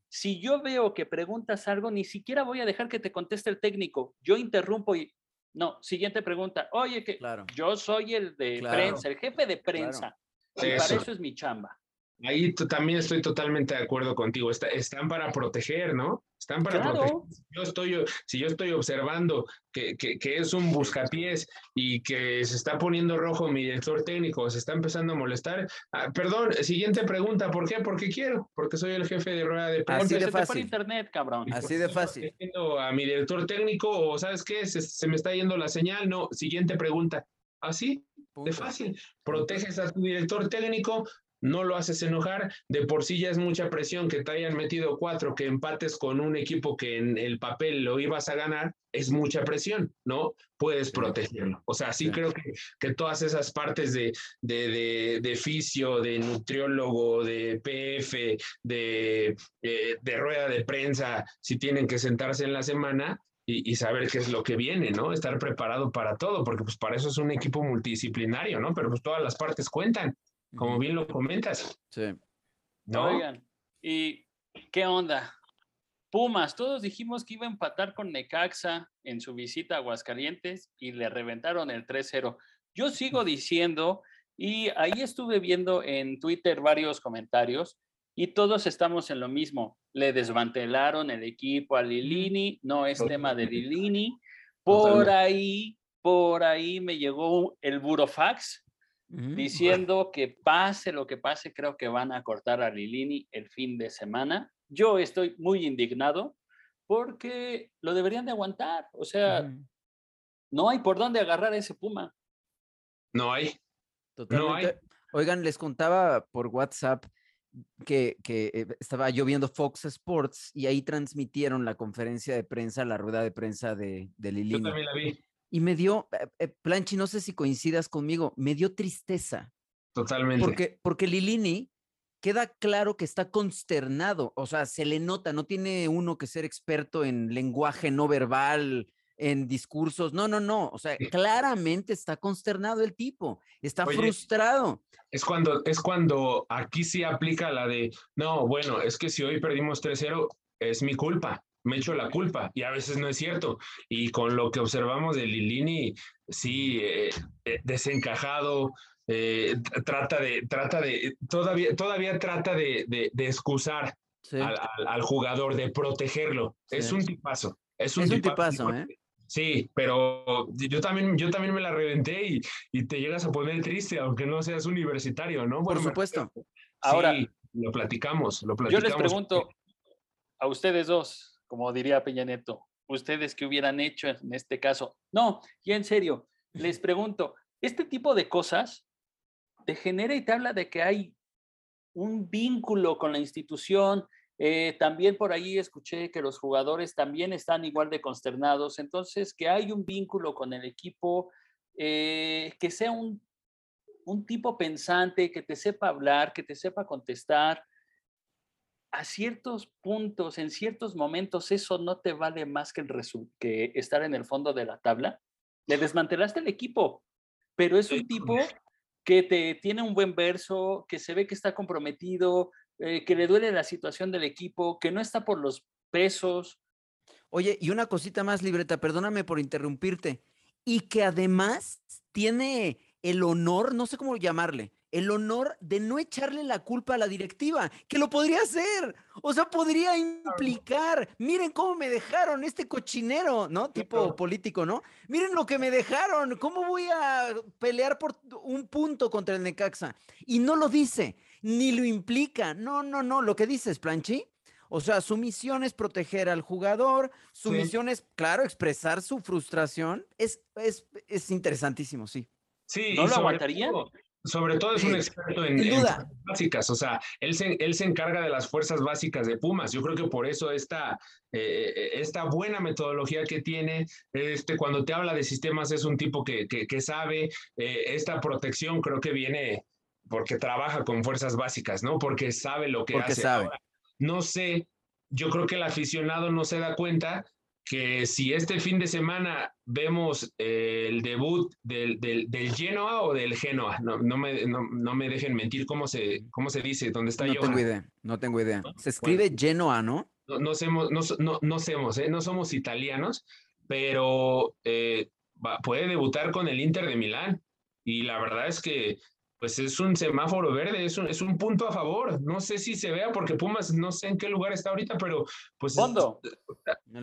Si yo veo que preguntas algo, ni siquiera voy a dejar que te conteste el técnico. Yo interrumpo y, no, siguiente pregunta. Oye, que yo soy el de prensa, el jefe de prensa. Y para eso es mi chamba. Ahí también estoy totalmente de acuerdo contigo. están para proteger, ¿no? Están para proteger. Si yo, estoy, si yo estoy observando que, que, es un buscapiés y que se está poniendo rojo mi director técnico, se está empezando a molestar. Ah, perdón, siguiente pregunta. ¿Por qué? Porque quiero. Porque soy el jefe de rueda de prensa. Así de fácil. Internet, cabrón. Así de fácil. A mi director técnico o ¿sabes qué? Se, se me está yendo la señal. No, siguiente pregunta. Así, de fácil. Proteges a tu director técnico, no lo haces enojar, de por sí ya es mucha presión que te hayan metido cuatro, que empates con un equipo que en el papel lo ibas a ganar, es mucha presión, ¿no? Puedes protegerlo. O sea, sí, creo que, que, todas esas partes de, de, de, fisio, de nutriólogo, de PF, de, eh, de, rueda de prensa, si tienen que sentarse en la semana, y, saber qué es lo que viene, ¿no? Estar preparado para todo, porque pues para eso es un equipo multidisciplinario, ¿no? Pero pues todas las partes cuentan como bien lo comentas. Sí. ¿No? Oigan, ¿y qué onda? Pumas, todos dijimos que iba a empatar con Necaxa en su visita a Aguascalientes y le reventaron el 3-0. Yo sigo diciendo, y ahí estuve viendo en Twitter varios comentarios, y todos estamos en lo mismo. Le desmantelaron el equipo a Lilini, no es tema de Lilini. Por ahí, por ahí me llegó el burofax diciendo que pase lo que pase, creo que van a cortar a Lilini el fin de semana. Yo estoy muy indignado porque lo deberían de aguantar. O sea, no hay por dónde agarrar a ese Puma. No hay. Totalmente. Oigan, les contaba por WhatsApp que, que, eh, estaba yo viendo Fox Sports y ahí transmitieron la conferencia de prensa, la rueda de prensa de, de Lilini. Yo también la vi. Y me dio, eh, eh, Planchi, no sé si coincidas conmigo, me dio tristeza. Totalmente. Porque, porque Lilini queda claro que está consternado, o sea, se le nota, no tiene uno que ser experto en lenguaje no verbal, en discursos. No, no, no. O sea, claramente está consternado el tipo, está frustrado. Es cuando, es cuando aquí sí aplica la de, no, bueno, es que si hoy perdimos 3-0, es mi culpa me echo la culpa y a veces no es cierto. Y con lo que observamos de Lilini, sí, eh, eh, desencajado, eh, trata de, trata de, todavía, todavía trata de, de, excusar al, jugador, de protegerlo. Es un tipazo. Es un, tipazo, ¿eh? Sí, pero yo también, yo también me la reventé y, y, te llegas a poner triste, aunque no seas universitario, ¿no? Por supuesto. Ahora, lo platicamos, lo platicamos. Yo les pregunto a ustedes dos, como diría Peña Neto, ustedes qué hubieran hecho en este caso. No, y en serio, les pregunto, este tipo de cosas te genera y te habla de que hay un vínculo con la institución. Eh, también por ahí escuché que los jugadores también están igual de consternados. Entonces, que hay un vínculo con el equipo, eh, que sea un, un tipo pensante, que te sepa hablar, que te sepa contestar. A ciertos puntos, en ciertos momentos, eso no te vale más que, el que estar en el fondo de la tabla. Le desmantelaste el equipo, pero es un tipo que te tiene un buen verso, que se ve que está comprometido, eh, que le duele la situación del equipo, que no está por los pesos. Oye, y una cosita más, libreta, perdóname por interrumpirte, y que además tiene el honor, no sé cómo llamarle, el honor de no echarle la culpa a la directiva, que lo podría hacer. O sea, podría implicar, miren cómo me dejaron este cochinero, ¿no? Tipo político, ¿no? Miren lo que me dejaron, ¿cómo voy a pelear por un punto contra el Necaxa? Y no lo dice, ni lo implica. No, no, no, lo que dice es Planchi. O sea, su misión es proteger al jugador, su misión es, claro, expresar su frustración. Es, es, es interesantísimo, sí. Sí, ¿No lo aguantaría? Sobre todo es un experto en, fuerzas básicas, o sea, él se, él se encarga de las fuerzas básicas de Pumas. Yo creo que por eso esta, eh, esta buena metodología que tiene, este, cuando te habla de sistemas es un tipo que, que, sabe, eh, esta protección creo que viene porque trabaja con fuerzas básicas, ¿no? Porque sabe lo que porque hace. Sabe. no sé, yo creo que el aficionado no se da cuenta que si este fin de semana vemos eh, el debut del, del, del, Genoa o del Genoa, no, no, me, no, no, me dejen mentir cómo se, cómo se dice, dónde está No tengo idea, no tengo idea. Se escribe Genoa, ¿no? No, somos, no, no, somos, ¿eh? no somos italianos, pero eh, puede debutar con el Inter de Milán. Y la verdad es que pues es un semáforo verde, es un, es un punto a favor. No sé si se vea porque Pumas no sé en qué lugar está ahorita, pero pues... Fondo.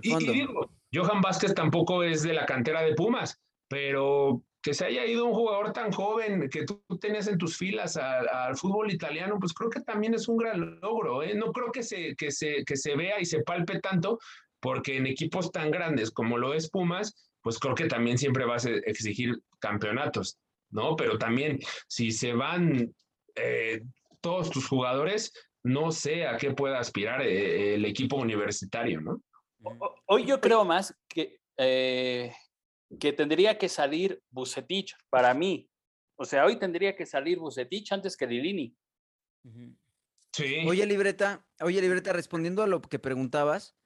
y, digo, Johan Vázquez tampoco es de la cantera de Pumas, pero que se haya ido un jugador tan joven que tú tenías en tus filas al fútbol italiano, pues creo que también es un gran logro. ¿eh? No creo que se, que, se, que se vea y se palpe tanto, porque en equipos tan grandes como lo es Pumas, pues creo que también siempre vas a exigir campeonatos. ¿No? Pero también, si se van eh, todos tus jugadores, no sé a qué pueda aspirar eh, el equipo universitario, ¿no? Hoy yo creo más que, eh, que tendría que salir Bucetich para mí. O sea, hoy tendría que salir Bucetich antes que Lilini. Sí. Oye, Libreta, oye, Libreta, respondiendo a lo que preguntabas,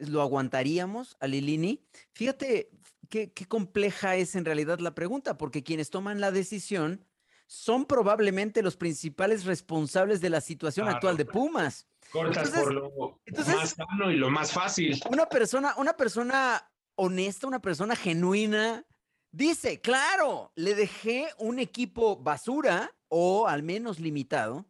¿lo aguantaríamos a Lilini? Fíjate, qué, compleja es en realidad la pregunta, porque quienes toman la decisión son probablemente los principales responsables de la situación actual de Pumas. Cortas por lo más sano y lo más fácil. Una persona, una persona honesta, una persona genuina, dice, claro, le dejé un equipo basura o al menos limitado,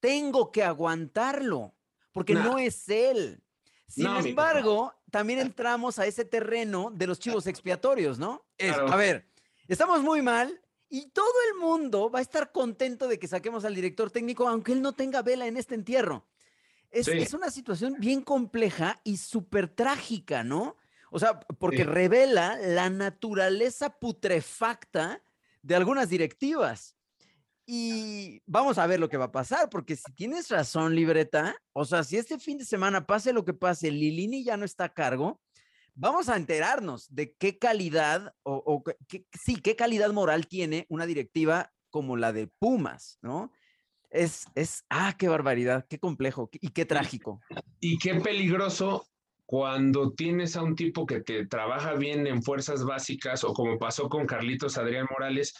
tengo que aguantarlo, porque no es él. Sin embargo, también entramos a ese terreno de los chivos expiatorios, ¿no? a ver, estamos muy mal y todo el mundo va a estar contento de que saquemos al director técnico, aunque él no tenga vela en este entierro. Es, es una situación bien compleja y súper trágica, ¿no? O sea, porque revela la naturaleza putrefacta de algunas directivas. Y vamos a ver lo que va a pasar, porque si tienes razón, libreta, o sea, si este fin de semana pase lo que pase, Lilini ya no está a cargo, vamos a enterarnos de qué calidad o, sí, qué calidad moral tiene una directiva como la de Pumas, ¿no? Es, es, ah, qué barbaridad, qué complejo y qué trágico. Y qué peligroso cuando tienes a un tipo que te trabaja bien en fuerzas básicas o como pasó con Carlitos Adrián Morales,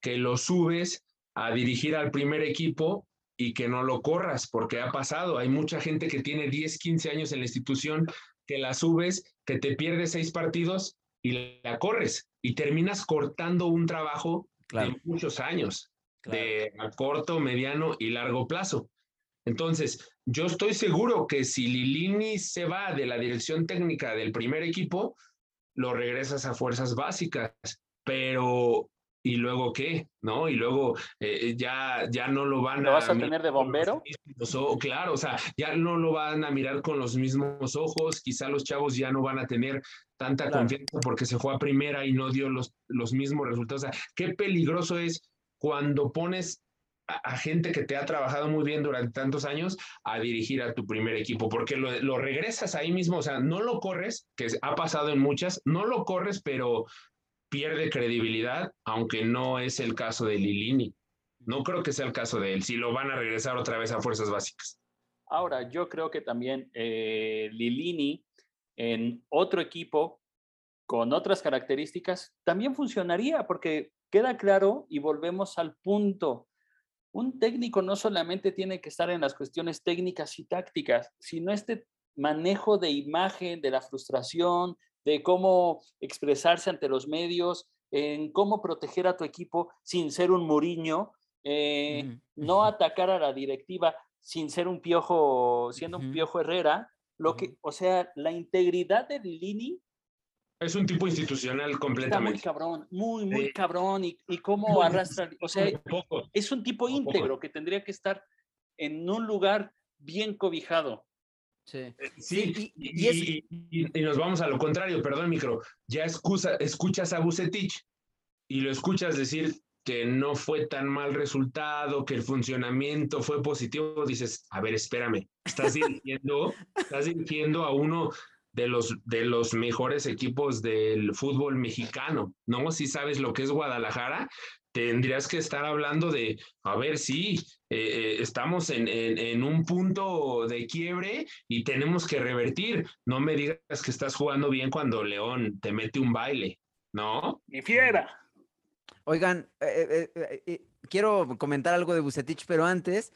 que lo subes a dirigir al primer equipo y que no lo corras, porque ha pasado. Hay mucha gente que tiene 10, 15 años en la institución, que la subes, que te pierdes seis partidos y la corres y terminas cortando un trabajo de muchos años, de a corto, mediano y largo plazo. Entonces, yo estoy seguro que si Lilini se va de la dirección técnica del primer equipo, lo regresas a fuerzas básicas, pero ¿y luego qué? ¿No? Y luego eh, ya, ya no lo van ¿Lo vas a tener de bombero? claro, o sea, ya no lo van a mirar con los mismos ojos, quizá los chavos ya no van a tener tanta confianza porque se fue a primera y no dio los, los mismos resultados. O sea, qué peligroso es cuando pones a, gente que te ha trabajado muy bien durante tantos años a dirigir a tu primer equipo, porque lo, lo, regresas ahí mismo, o sea, no lo corres, que ha pasado en muchas, no lo corres, pero pierde credibilidad, aunque no es el caso de Lilini. No creo que sea el caso de él, si lo van a regresar otra vez a fuerzas básicas. Ahora, yo creo que también eh, Lilini en otro equipo con otras características también funcionaría, porque queda claro y volvemos al punto. Un técnico no solamente tiene que estar en las cuestiones técnicas y tácticas, sino este manejo de imagen, de la frustración, de cómo expresarse ante los medios, en cómo proteger a tu equipo sin ser un muriño, eh, no atacar a la directiva sin ser un piojo, siendo un piojo Herrera, lo que, o sea, la integridad de Lini es un tipo institucional completamente. Está muy cabrón, muy, muy cabrón. Y, y cómo arrastra, o sea, es un tipo íntegro que tendría que estar en un lugar bien cobijado. Sí, eh, sí, y, nos vamos a lo contrario, perdón, micro. Ya escuchas a Bucetich y lo escuchas decir que no fue tan mal resultado, que el funcionamiento fue positivo, dices, a ver, espérame, estás dirigiendo, estás dirigiendo a uno de los, de los mejores equipos del fútbol mexicano, ¿no? Si sabes lo que es Guadalajara, tendrías que estar hablando de, a ver, sí, eh, eh, estamos en, en, un punto de quiebre y tenemos que revertir. No me digas que estás jugando bien cuando León te mete un baile, ¿no? Y fiera. Oigan, eh, quiero comentar algo de Bucetich, pero antes,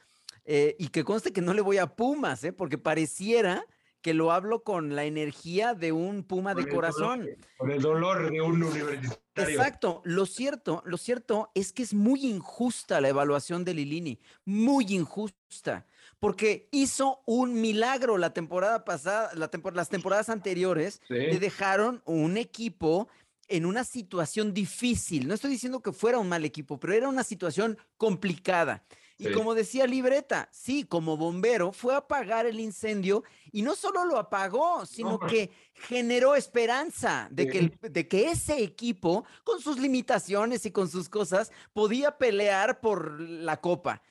y que conste que no le voy a Pumas, porque pareciera que lo hablo con la energía de un puma de corazón. con el dolor de un universitario. Exacto. Lo cierto, lo cierto es que es muy injusta la evaluación de Lilini, muy injusta, porque hizo un milagro la temporada pasada, las temporadas anteriores, le dejaron un equipo en una situación difícil. No estoy diciendo que fuera un mal equipo, pero era una situación complicada. Y como decía Libreta, sí, como bombero fue a apagar el incendio y no solo lo apagó, sino que generó esperanza de que, de que ese equipo, con sus limitaciones y con sus cosas, podía pelear por la copa.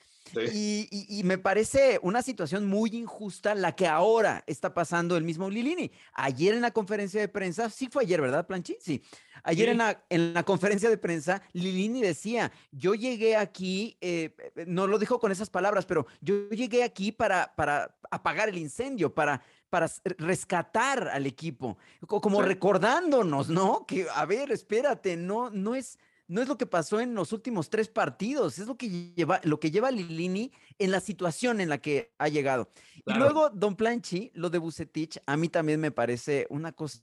Y, me parece una situación muy injusta la que ahora está pasando el mismo Lilini. Ayer en la conferencia de prensa, sí fue ayer, ¿verdad, Planchi? Sí. Ayer en, la, en la conferencia de prensa, Lilini decía, yo llegué aquí, eh, eh, no lo dijo con esas palabras, pero yo llegué aquí para, para apagar el incendio, para, para rescatar al equipo, como recordándonos, ¿no? Que, a ver, espérate, no, no es no es lo que pasó en los últimos tres partidos, es lo que lleva, lo que lleva Lilini en la situación en la que ha llegado. Y luego, Don Planchi, lo de Bucetich, a mí también me parece una cosa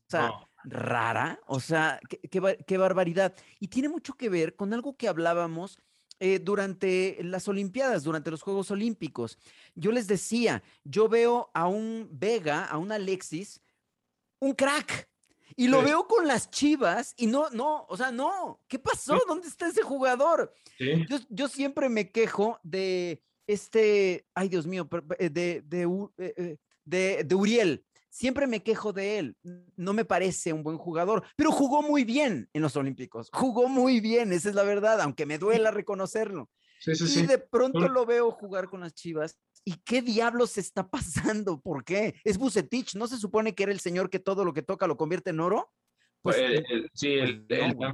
rara, o sea, qué, barbaridad. Y tiene mucho que ver con algo que hablábamos eh, durante las Olimpiadas, durante los Juegos Olímpicos. Yo les decía, yo veo a un Vega, a un Alexis, un crack, y lo veo con las chivas y no, no, o sea, no. ¿Qué pasó? ¿Dónde está ese jugador? Yo, siempre me quejo de este, ay Dios mío, eh, de, eh, eh, de, de, Uriel. Siempre me quejo de él. No me parece un buen jugador, pero jugó muy bien en los Olímpicos. Jugó muy bien, esa es la verdad, aunque me duela reconocerlo. y de pronto lo veo jugar con las chivas ¿Y qué diablos está pasando? ¿Por qué? Es Bucetich, ¿no se supone que era el señor que todo lo que toca lo convierte en oro? Pues, eh, eh, sí, el,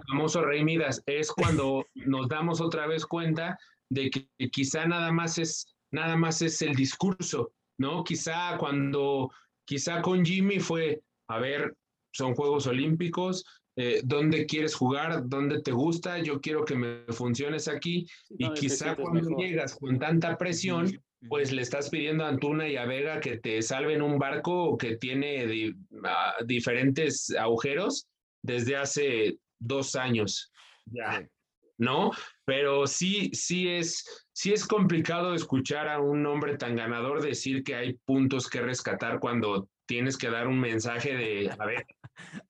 famoso Rey Midas es cuando nos damos otra vez cuenta de que quizá nada más es nada más es el discurso, ¿no? Quizá cuando Quizá con Jimmy fue, a ver, son Juegos Olímpicos, eh, dónde quieres jugar, dónde te gusta, yo quiero que me funciones aquí. y quizá cuando llegas con tanta presión, pues le estás pidiendo a Antuna y a Vega que te salven un barco que tiene ah, diferentes agujeros desde hace dos años. Ya. ¿No? Pero sí, sí es, sí es complicado escuchar a un hombre tan ganador decir que hay puntos que rescatar cuando tienes que dar un mensaje de, a ver,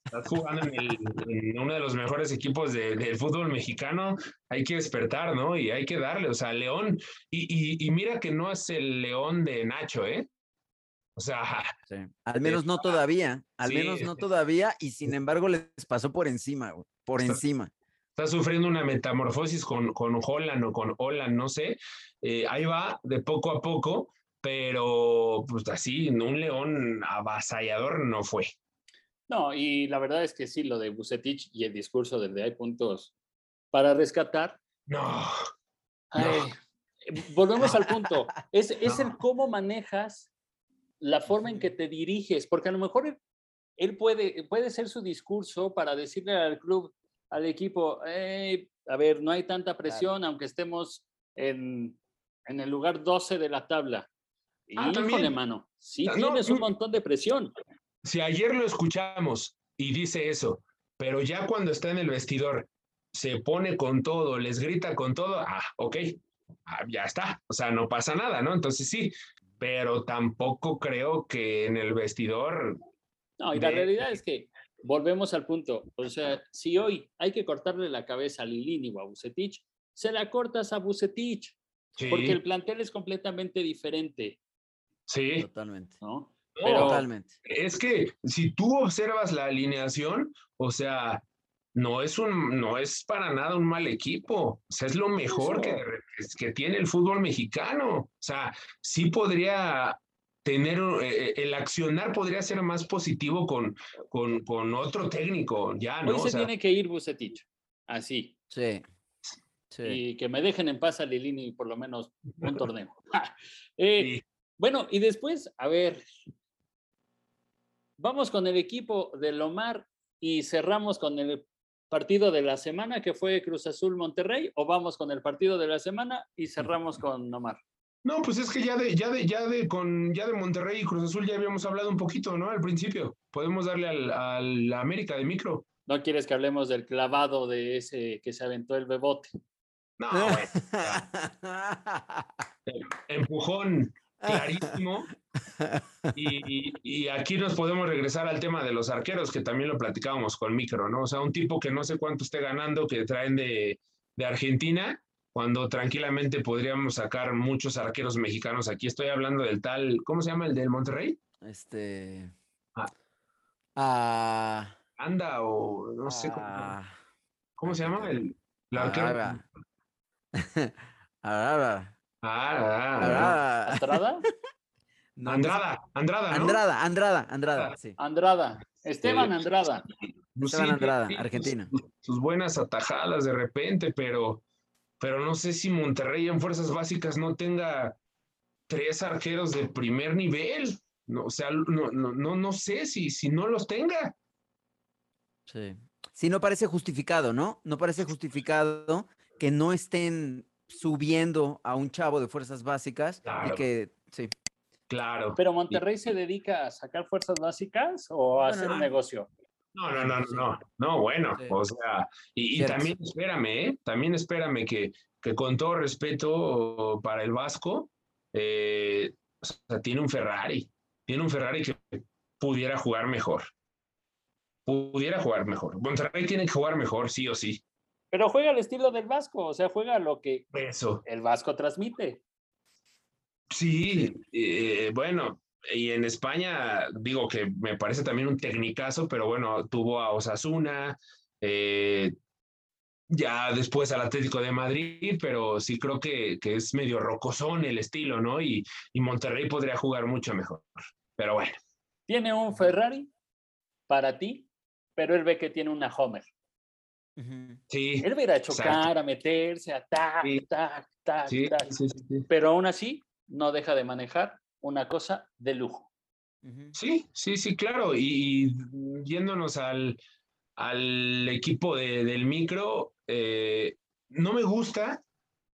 estás jugando en, uno de los mejores equipos del fútbol mexicano, hay que despertar, ¿no? Y hay que darle, o sea, León, y, mira que no es el León de Nacho, ¿eh? O sea, al menos no todavía, al menos no todavía, y sin embargo les pasó por encima, por encima. Está sufriendo una metamorfosis con, con Holland o con Holland, no sé. Eh, ahí va de poco a poco, pero pues así, un león avasallador no fue. No, y la verdad es que sí, lo de Bucetich y el discurso de hay puntos para rescatar. No. Volvemos al punto. Es, es el cómo manejas la forma en que te diriges, porque a lo mejor él, puede, puede ser su discurso para decirle al club, al equipo, a ver, no hay tanta presión, aunque estemos en, en el lugar 12 de la tabla. Ah, Híjole, mano, sí tienes un montón de presión. Si ayer lo escuchamos y dice eso, pero ya cuando está en el vestidor se pone con todo, les grita con todo, ah, ok, ah, ya está, o sea, no pasa nada, ¿no? Entonces sí, pero tampoco creo que en el vestidor... No, y la realidad es que volvemos al punto, o sea, si hoy hay que cortarle la cabeza a Lilini o a Bucetich, se la cortas a Bucetich, porque el plantel es completamente diferente. Sí. Totalmente. ¿no? Totalmente. Es que si tú observas la alineación, o sea, no es un, no es para nada un mal equipo. O sea, es lo mejor que, que tiene el fútbol mexicano. O sea, sí podría tener eh, el accionar podría ser más positivo con, con, con otro técnico, ya, ¿no? Hoy se tiene que ir Bucetich, así. Sí. sí. Y que me dejen en paz a Lilini por lo menos un torneo. eh, bueno, y después, a ver, vamos con el equipo de Lomar y cerramos con el partido de la semana que fue Cruz Azul Monterrey o vamos con el partido de la semana y cerramos con Lomar. No, pues es que ya de, ya de, ya de, con, ya de Monterrey y Cruz Azul ya habíamos hablado un poquito, ¿no? Al principio. Podemos darle al, la América de micro. ¿No quieres que hablemos del clavado de ese que se aventó el bebote? No, Empujón clarísimo. Y, aquí nos podemos regresar al tema de los arqueros, que también lo platicábamos con Micro, ¿no? O sea, un tipo que no sé cuánto esté ganando, que traen de, Argentina, cuando tranquilamente podríamos sacar muchos arqueros mexicanos. Aquí estoy hablando del tal, ¿cómo se llama el del Monterrey? Este. Ah. ah Anda o no sé cómo. Ah. ¿Cómo se llama el, arquero? Ah, ¿Andrada? Andrada, Andrada, Andrada, Andrada, Andrada, sí. Andrada, Esteban Andrada. Pues Esteban Andrada, Argentina. Sus, buenas atajadas de repente, pero, pero no sé si Monterrey en fuerzas básicas no tenga tres arqueros de primer nivel. No, o sea, no, no, no, no sé si, si no los tenga. Sí. Sí, no parece justificado, ¿no? No parece justificado que no estén subiendo a un chavo de fuerzas básicas y que, sí. Claro. Pero Monterrey se dedica a sacar fuerzas básicas o a hacer un negocio. No, no, no, no, no, bueno, o sea, y, también espérame, ¿eh? también espérame que, que con todo respeto para el Vasco, eh, o sea, tiene un Ferrari, tiene un Ferrari que pudiera jugar mejor, pudiera jugar mejor. Monterrey tiene que jugar mejor, sí o sí. Pero juega el estilo del Vasco, o sea, juega lo que el Vasco transmite. Sí, eh, bueno, y en España, digo que me parece también un tecnicazo, pero bueno, tuvo a Osasuna, eh, ya después al Atlético de Madrid, pero sí creo que, que es medio rocosón el estilo, ¿no? Y, y, Monterrey podría jugar mucho mejor, pero bueno. Tiene un Ferrari para ti, pero él ve que tiene una Homer. Sí. Él va a chocar, a meterse, a tac, tac, tac, tac. Pero aún así, no deja de manejar una cosa de lujo. Sí, sí, sí, claro. Y, yéndonos al, al equipo del micro, eh, no me gusta,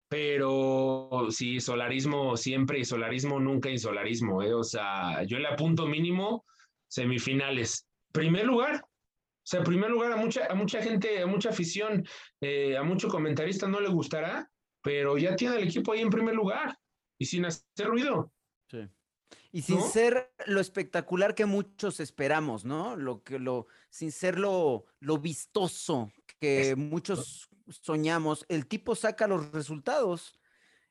pero sí, solarismo siempre y solarismo nunca y solarismo. Eh. O sea, yo le apunto mínimo semifinales. Primer lugar, o sea, primer lugar, a mucha, a mucha gente, a mucha afición, eh, a mucho comentarista no le gustará, pero ya tiene el equipo ahí en primer lugar y sin hacer ruido. Sí. Y sin ser lo espectacular que muchos esperamos, ¿no? Lo que lo, sin ser lo, lo vistoso que muchos soñamos, el tipo saca los resultados.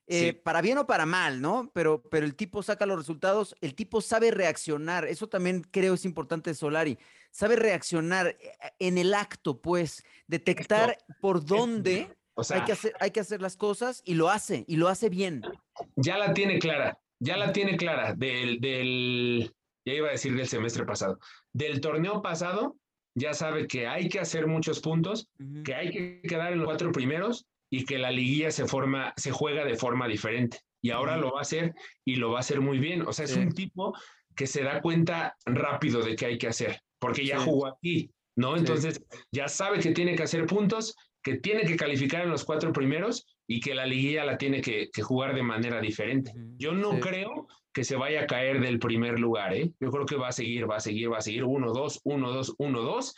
Eh, para bien o para mal, ¿no? Pero, pero el tipo saca los resultados, el tipo sabe reaccionar, eso también creo es importante de Solari, sabe reaccionar eh, en el acto, pues, detectar por dónde hay, que hacer, hay que hacer las cosas y lo hace, y lo hace bien. Ya la tiene clara, ya la tiene clara del, del, ya iba a decir del semestre pasado, del torneo pasado, ya sabe que hay que hacer muchos puntos, que hay que quedar en los cuatro primeros y que la liguilla se forma, se juega de forma diferente. Y ahora lo va a hacer y lo va a hacer muy bien. O sea, es un tipo que se da cuenta rápido de qué hay que hacer, porque ya jugó aquí, ¿no? Entonces ya sabe que tiene que hacer puntos, que tiene que calificar en los cuatro primeros y que la liguilla la tiene que, jugar de manera diferente. Yo no creo que se vaya a caer del primer lugar, ¿eh? Yo creo que va a seguir, va a seguir, va a seguir 1, 2, 1, 2, 1, 2.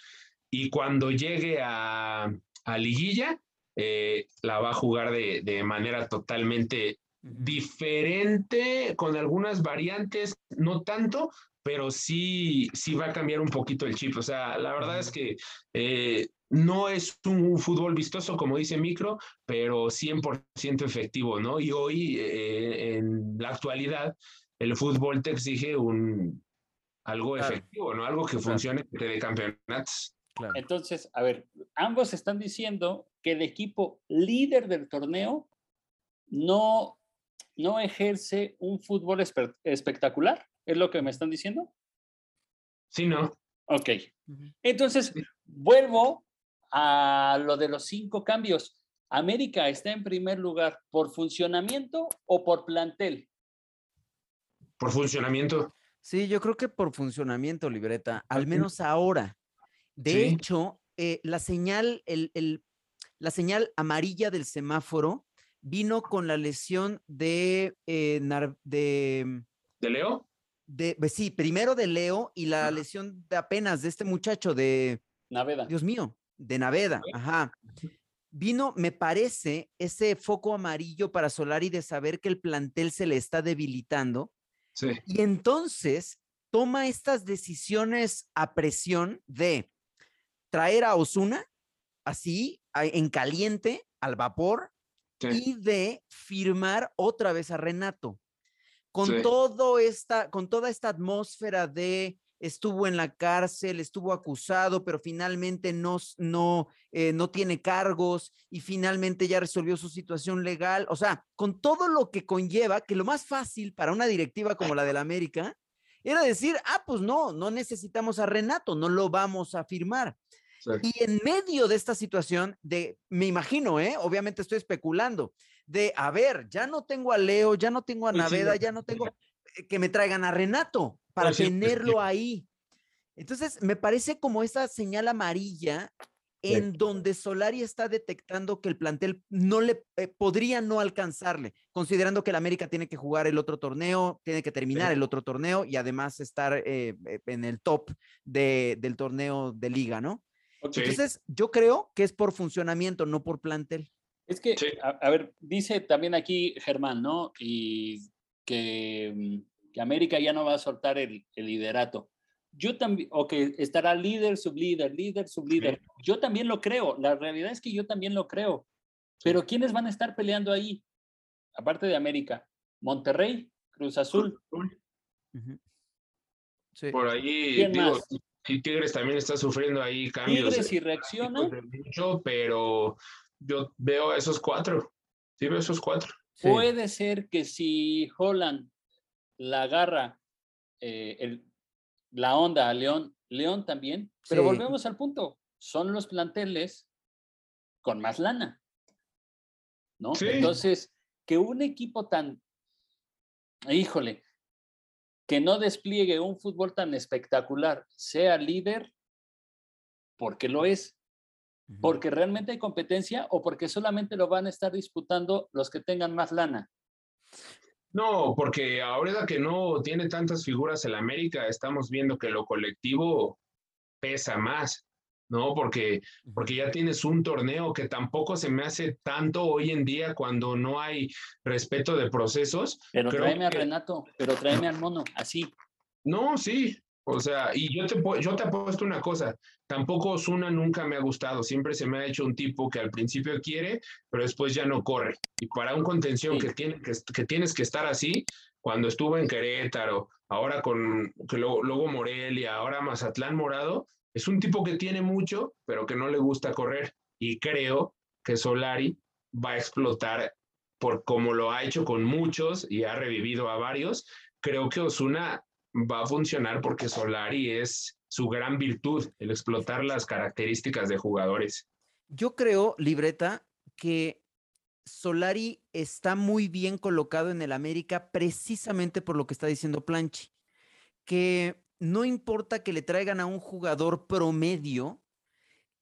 Y cuando llegue a, a liguilla, eh, la va a jugar de, de manera totalmente diferente, con algunas variantes, no tanto, pero sí, sí va a cambiar un poquito el chip. O sea, la verdad es que eh, no es un fútbol vistoso, como dice Micro, pero 100% efectivo, ¿no? Y hoy, eh, en la actualidad, el fútbol te exige un algo efectivo, ¿no? Algo que funcione, que te dé campeonatos. Entonces, a ver, ambos están diciendo que el equipo líder del torneo no, no ejerce un fútbol espectacular. ¿Es lo que me están diciendo? Sí, no. Ok. Entonces, vuelvo a lo de los cinco cambios. ¿América está en primer lugar por funcionamiento o por plantel? Por funcionamiento. Sí, yo creo que por funcionamiento, libreta, al menos ahora. De hecho, eh, la señal, el, la señal amarilla del semáforo vino con la lesión de, eh, de, ¿De Leo? De, pues sí, primero de Leo y la lesión de apenas de este muchacho de Naveda. Dios mío, de Naveda, ajá. Vino, me parece, ese foco amarillo para Solari de saber que el plantel se le está debilitando. Sí. Y entonces toma estas decisiones a presión de traer a Osuna así, en caliente, al vapor, y de firmar otra vez a Renato. Con, todo esta, con toda esta atmósfera de estuvo en la cárcel, estuvo acusado, pero finalmente no, no, eh, no tiene cargos y finalmente ya resolvió su situación legal. O sea, con todo lo que conlleva, que lo más fácil para una directiva como la de la América era decir, ah, pues no, no necesitamos a Renato, no lo vamos a firmar. Y en medio de esta situación de, me imagino, ¿eh? obviamente estoy especulando, de, a ver, ya no tengo a Leo, ya no tengo a Naveda, ya no tengo eh, que me traigan a Renato para pues tenerlo ahí. Entonces, me parece como esa señal amarilla en donde Solari está detectando que el plantel no le eh, podría no alcanzarle, considerando que el América tiene que jugar el otro torneo, tiene que terminar el otro torneo y además estar eh, en el top de, del torneo de liga, ¿no? Entonces, yo creo que es por funcionamiento, no por plantel. Es que, a, ver, dice también aquí Germán, ¿no? Y que, mm, que América ya no va a soltar el, el liderato. Yo también, o que estará líder, sublíder, líder, sublíder. Yo también lo creo. La realidad es que yo también lo creo. Pero ¿quiénes van a estar peleando ahí? Aparte de América. Monterrey, Cruz Azul. Por ahí, digo, y Tigres también está sufriendo ahí cambios. Tigres y reacciona. Mucho, pero yo veo esos cuatro. Sí, veo esos cuatro. Puede ser que si Holland la agarra eh, el, la onda a León, León también, pero volvemos al punto. Son los planteles con más lana. ¿No? Entonces, que un equipo tan, híjole, que no despliegue un fútbol tan espectacular, sea líder, porque lo es, porque realmente hay competencia o porque solamente lo van a estar disputando los que tengan más lana. No, porque ahora que no tiene tantas figuras en América, estamos viendo que lo colectivo pesa más, ¿no? Porque, porque ya tienes un torneo que tampoco se me hace tanto hoy en día cuando no hay respeto de procesos. Pero tráeme a Renato, pero tráeme al mono, así. No, sí, o sea, y yo te, yo te apuesto una cosa, tampoco Osuna nunca me ha gustado, siempre se me ha hecho un tipo que al principio quiere, pero después ya no corre. Y para un contención que, tiene, que, tienes que estar así, cuando estuvo en Querétaro, ahora con que luego, luego Morelia, ahora Mazatlán Morado, es un tipo que tiene mucho, pero que no le gusta correr. Y creo que Solari va a explotar por como lo ha hecho con muchos y ha revivido a varios. Creo que Osuna va a funcionar porque Solari es su gran virtud, el explotar las características de jugadores. Yo creo, Libreta, que Solari está muy bien colocado en el América precisamente por lo que está diciendo Planchi, que no importa que le traigan a un jugador promedio,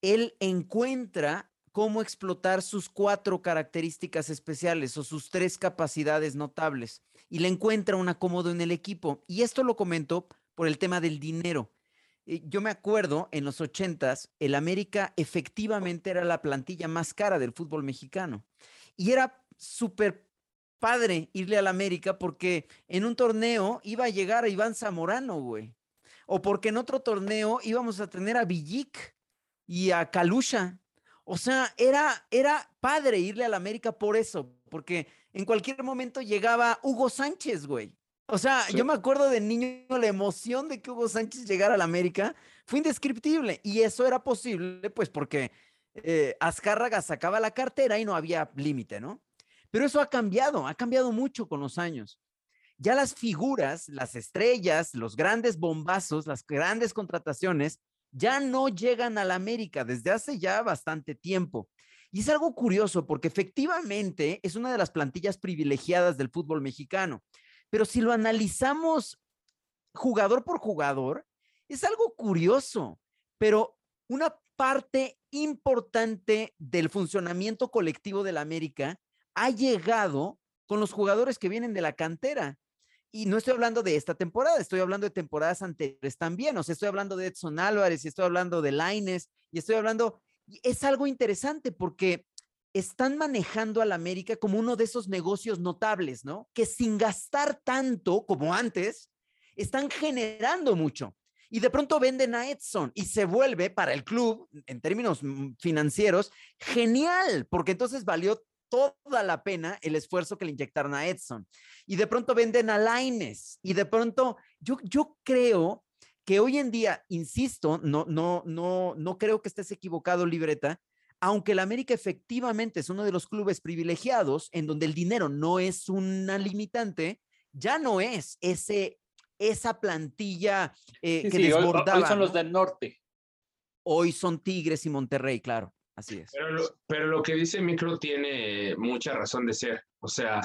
él encuentra cómo explotar sus cuatro características especiales o sus tres capacidades notables y le encuentra un acomodo en el equipo. Y esto lo comento por el tema del dinero. Eh, yo me acuerdo en los ochentas, el América efectivamente era la plantilla más cara del fútbol mexicano. Y era súper padre irle al América porque en un torneo iba a llegar a Iván Zamorano, güey. O porque en otro torneo íbamos a tener a Villic y a Kalusha. O sea, era, era padre irle al América por eso, porque en cualquier momento llegaba Hugo Sánchez, güey. O sea, yo me acuerdo de niño, la emoción de que Hugo Sánchez llegara a la América fue indescriptible. Y eso era posible, pues, porque eh, Azcárraga sacaba la cartera y no había límite, ¿no? Pero eso ha cambiado, ha cambiado mucho con los años. Ya las figuras, las estrellas, los grandes bombazos, las grandes contrataciones, ya no llegan a la América desde hace ya bastante tiempo. Y es algo curioso porque efectivamente es una de las plantillas privilegiadas del fútbol mexicano. Pero si lo analizamos jugador por jugador, es algo curioso, pero una parte importante del funcionamiento colectivo de la América ha llegado con los jugadores que vienen de la cantera. Y no estoy hablando de esta temporada, estoy hablando de temporadas anteriores también. O sea, estoy hablando de Edson Álvarez y estoy hablando de Laines y estoy hablando es algo interesante porque están manejando al América como uno de esos negocios notables, ¿no? Que sin gastar tanto como antes, están generando mucho. Y de pronto venden a Edson y se vuelve para el club, en términos mm, financieros, genial, porque entonces valió toda la pena el esfuerzo que le inyectaron a Edson. Y de pronto venden a Laines. Y de pronto, yo, yo creo que hoy en día, insisto, no, no, no, no creo que estés equivocado, libreta, aunque el América efectivamente es uno de los clubes privilegiados en donde el dinero no es una limitante, ya no es ese, esa plantilla eh, que desbordaba. Hoy, son los del norte. Hoy son Tigres y Monterrey, claro, así es. Pero lo, pero lo que dice Micro tiene mucha razón de ser. O sea,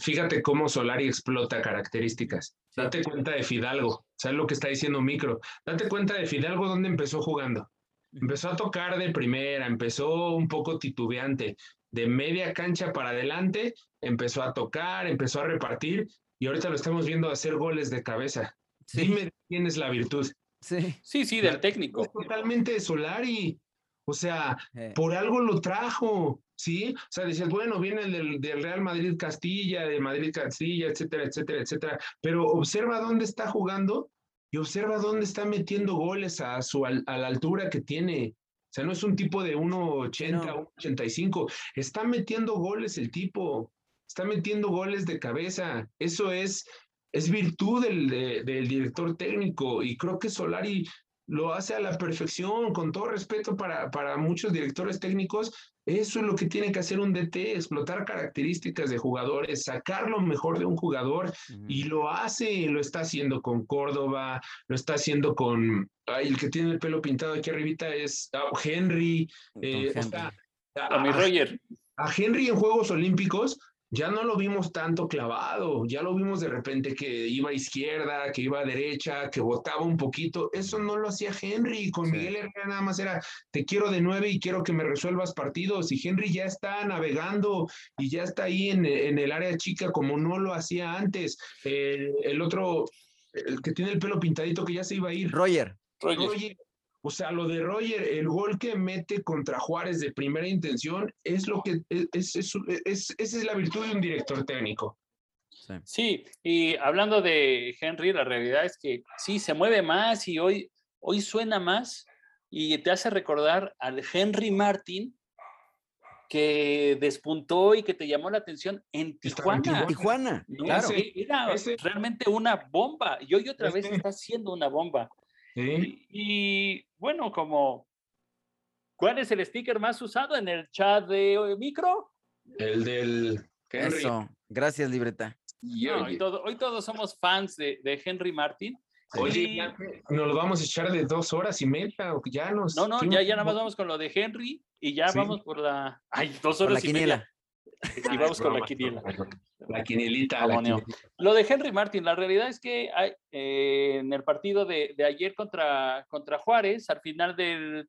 fíjate cómo Solari explota características. Date cuenta de Fidalgo, ¿sabes lo que está diciendo Micro? Date cuenta de Fidalgo dónde empezó jugando. Empezó a tocar de primera, empezó un poco titubeante, de media cancha para adelante, empezó a tocar, empezó a repartir y ahorita lo estamos viendo hacer goles de cabeza. Dime quién es la virtud. Sí, sí, sí del técnico. totalmente de Solari. O sea, eh. por algo lo trajo. ¿Sí? O sea, dices, bueno, viene del, del, Real Madrid Castilla, de Madrid Castilla, etcétera, etcétera, etcétera, pero observa dónde está jugando y observa dónde está metiendo goles a, su, a, la altura que tiene. O sea, no es un tipo de 1,80, 1,85, está metiendo goles el tipo, está metiendo goles de cabeza. Eso es, es virtud del, del director técnico y creo que Solari lo hace a la perfección, con todo respeto para, para muchos directores técnicos, eso es lo que tiene que hacer un DT, explotar características de jugadores, sacar lo mejor de un jugador y lo hace, lo está haciendo con Córdoba, lo está haciendo con el que tiene el pelo pintado aquí arribita es ah, Henry, eh, a mi Roger. A Henry en Juegos Olímpicos ya no lo vimos tanto clavado, ya lo vimos de repente que iba a izquierda, que iba a derecha, que botaba un poquito. Eso no lo hacía Henry. Con Miguel Herrera nada más era, te quiero de nueve y quiero que me resuelvas partidos. Y Henry ya está navegando y ya está ahí en, el área chica como no lo hacía antes. El, otro, el que tiene el pelo pintadito que ya se iba a ir. Roger. Roger. O sea, lo de Roger, el gol que mete contra Juárez de primera intención, es lo que es, es, es, esa es la virtud de un director técnico. Sí. y hablando de Henry, la realidad es que sí, se mueve más y hoy, hoy suena más y te hace recordar al Henry Martin que despuntó y que te llamó la atención en Tijuana. Tijuana, claro. era realmente una bomba y hoy otra vez está siendo una bomba. Y, bueno, como, ¿cuál es el sticker más usado en el chat de eh, micro? El del Henry. Eso, gracias, libreta. hoy, todos somos fans de, Henry Martin. Oye, nos lo vamos a echar de dos horas y media, o ya nos... No, no, ya, ya nada más vamos con lo de Henry y ya vamos por la... Ay, dos horas y media. Y vamos con la quiniela. La quinielita, la Lo de Henry Martin, la realidad es que hay, eh, en el partido de, ayer contra, contra Juárez, al final del,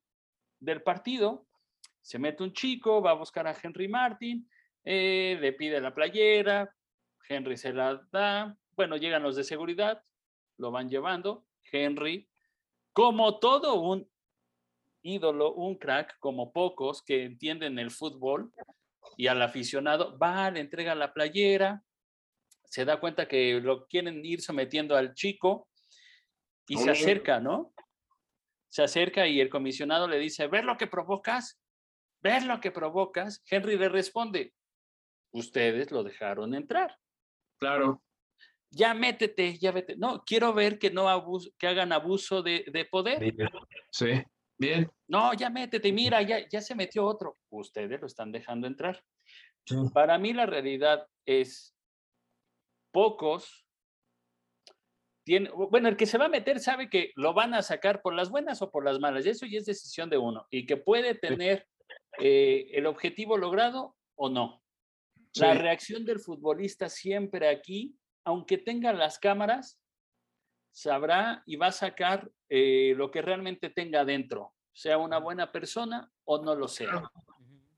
partido, se mete un chico, va a buscar a Henry Martin, eh, le pide la playera, Henry se la da, bueno, llegan los de seguridad, lo van llevando, Henry, como todo un ídolo, un crack, como pocos que entienden el fútbol, y al aficionado va, le entrega la playera, se da cuenta que lo quieren ir sometiendo al chico y se acerca, ¿no? Se acerca y el comisionado le dice, ¿ver lo que provocas? ¿Ver lo que provocas? Henry le responde, ustedes lo dejaron entrar. Claro. Ya métete, ya vete. No, quiero ver que no que hagan abuso de, de poder. Sí. Bien. No, ya métete, mira, ya, ya se metió otro. Ustedes lo están dejando entrar. Para mí la realidad es pocos tiene, bueno, el que se va a meter sabe que lo van a sacar por las buenas o por las malas, y eso ya es decisión de uno, y que puede tener eh, el objetivo logrado o no. La reacción del futbolista siempre aquí, aunque tenga las cámaras, sabrá y va a sacar eh, lo que realmente tenga dentro, sea una buena persona o no lo sea.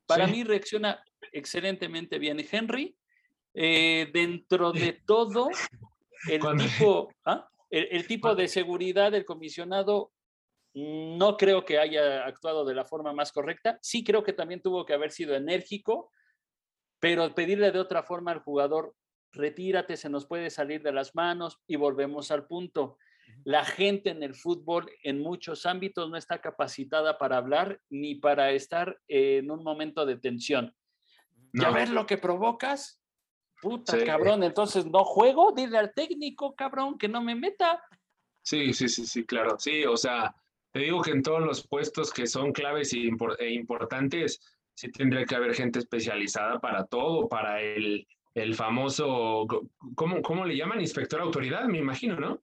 Para mí reacciona excelentemente bien Henry. Eh, dentro de todo, el tipo, ¿ah? el, tipo de seguridad del comisionado no creo que haya actuado de la forma más correcta. Sí creo que también tuvo que haber sido enérgico, pero pedirle de otra forma al jugador, retírate, se nos puede salir de las manos y volvemos al punto. La gente en el fútbol en muchos ámbitos no está capacitada para hablar ni para estar en un momento de tensión. ¿Ya ves lo que provocas? Puta, cabrón, entonces no juego, dile al técnico, cabrón, que no me meta. Sí, sí, sí, sí, claro. Sí, o sea, te digo que en todos los puestos que son claves e importantes, sí tendría que haber gente especializada para todo, para el, el famoso, ¿cómo, ¿cómo le llaman? Inspector autoridad, me imagino, ¿no?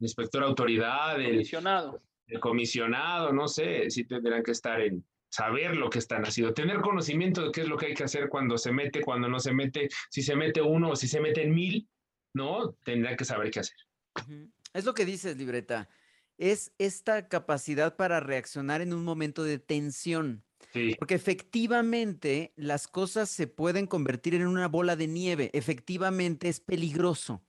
Inspector autoridad, el comisionado. El comisionado, no sé, sí tendrán que estar en saber lo que están haciendo, tener conocimiento de qué es lo que hay que hacer cuando se mete, cuando no se mete, si se mete uno o si se mete en mil, ¿no? Tendrán que saber qué hacer. Es lo que dices, libreta. Es esta capacidad para reaccionar en un momento de tensión. Porque efectivamente las cosas se pueden convertir en una bola de nieve. Efectivamente es peligroso.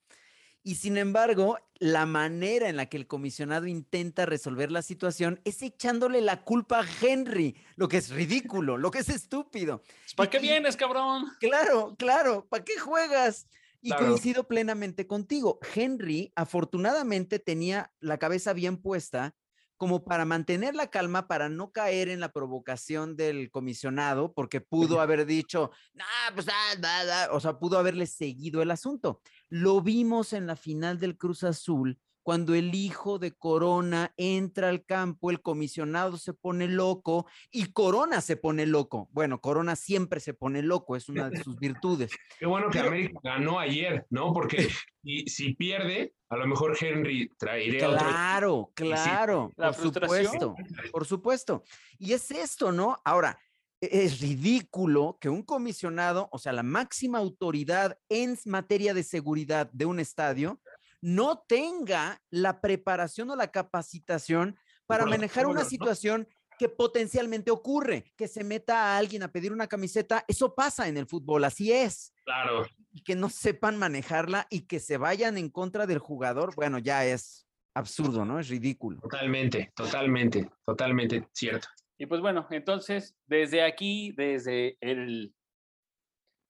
Y sin embargo, la manera en la que el comisionado intenta resolver la situación es echándole la culpa a Henry, lo que es ridículo, lo que es estúpido. ¿Para qué vienes, cabrón? Claro, claro, ¿para qué juegas? Y coincido plenamente contigo. Henry afortunadamente tenía la cabeza bien puesta como para mantener la calma, para no caer en la provocación del comisionado, porque pudo haber dicho, nah, pues, ah, o sea, pudo haberle seguido el asunto. Lo vimos en la final del Cruz Azul, cuando el hijo de Corona entra al campo, el comisionado se pone loco y Corona se pone loco. Bueno, Corona siempre se pone loco, es una de sus virtudes. Qué bueno que América ganó ayer, ¿no? Porque y, si pierde, a lo mejor Henry traería claro, Claro, claro, por supuesto, por supuesto. Y es esto, ¿no? Ahora, e-, es ridículo que un comisionado, o sea, la máxima autoridad en materia de seguridad de un estadio, no tenga la preparación o la capacitación para manejar una situación que potencialmente ocurre, que se meta a alguien a pedir una camiseta, eso pasa en el fútbol, así es. Claro. Y que no sepan manejarla y que se vayan en contra del jugador, bueno, ya es absurdo, ¿no? Es ridículo. Totalmente, totalmente, totalmente cierto. Y pues bueno, entonces, desde aquí, desde el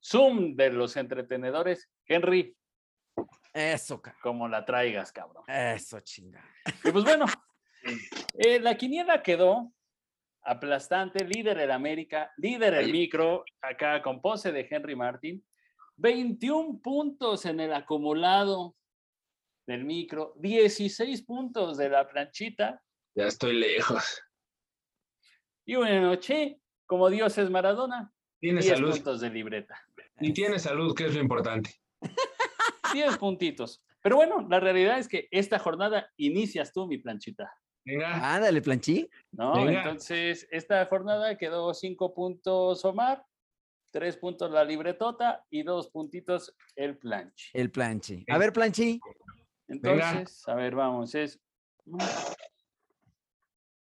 Zoom de los entretenedores, Henry. Eso, cabrón. Como la traigas, cabrón. Eso, chinga. Y pues bueno, eh, la quiniela quedó aplastante, líder el América, líder el micro, acá con pose de Henry Martin. 21 puntos en el acumulado del micro, 16 puntos de la planchita. Ya estoy lejos. Y una noche, como Dios es Maradona, tiene 10 salud. puntos de libreta. Y tiene salud, que es lo importante. 10 puntitos. Pero bueno, la realidad es que esta jornada inicias tú, mi planchita. Venga. Ándale, planchí. ¿No? Venga. Entonces, esta jornada quedó 5 puntos Omar, 3 puntos la libretota y 2 puntitos el planche. El planchi. A ver, planchi. Entonces, a ver, vamos, es.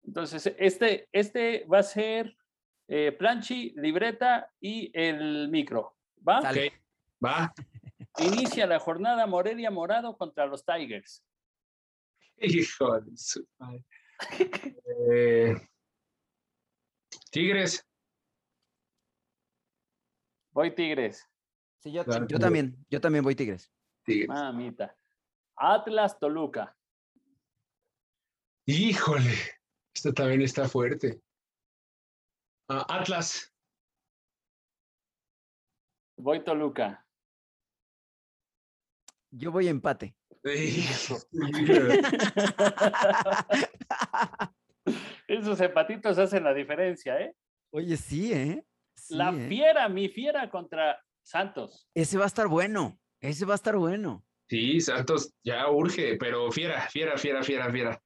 Entonces, este, este va a ser eh, planchi, libreta y el micro. ¿Va? Sale. Ok, va. Inicia la jornada Morelia Morado contra los Tigers. Hijo de su madre. Eh, Tigres. Voy Tigres. Sí, yo, Claro. yo también, yo también voy Tigres. Tigres. Mamita. Atlas Toluca. Híjole, esto también está fuerte. Ah, Atlas. Voy Toluca. Yo voy empate. Hijo. Esos empatitos hacen la diferencia, ¿eh? Oye, sí, ¿eh? Sí, la ¿eh? fiera, mi fiera contra Santos. Ese va a estar bueno. Ese va a estar bueno. Sí, Santos ya urge, pero fiera, fiera, fiera, fiera, fiera.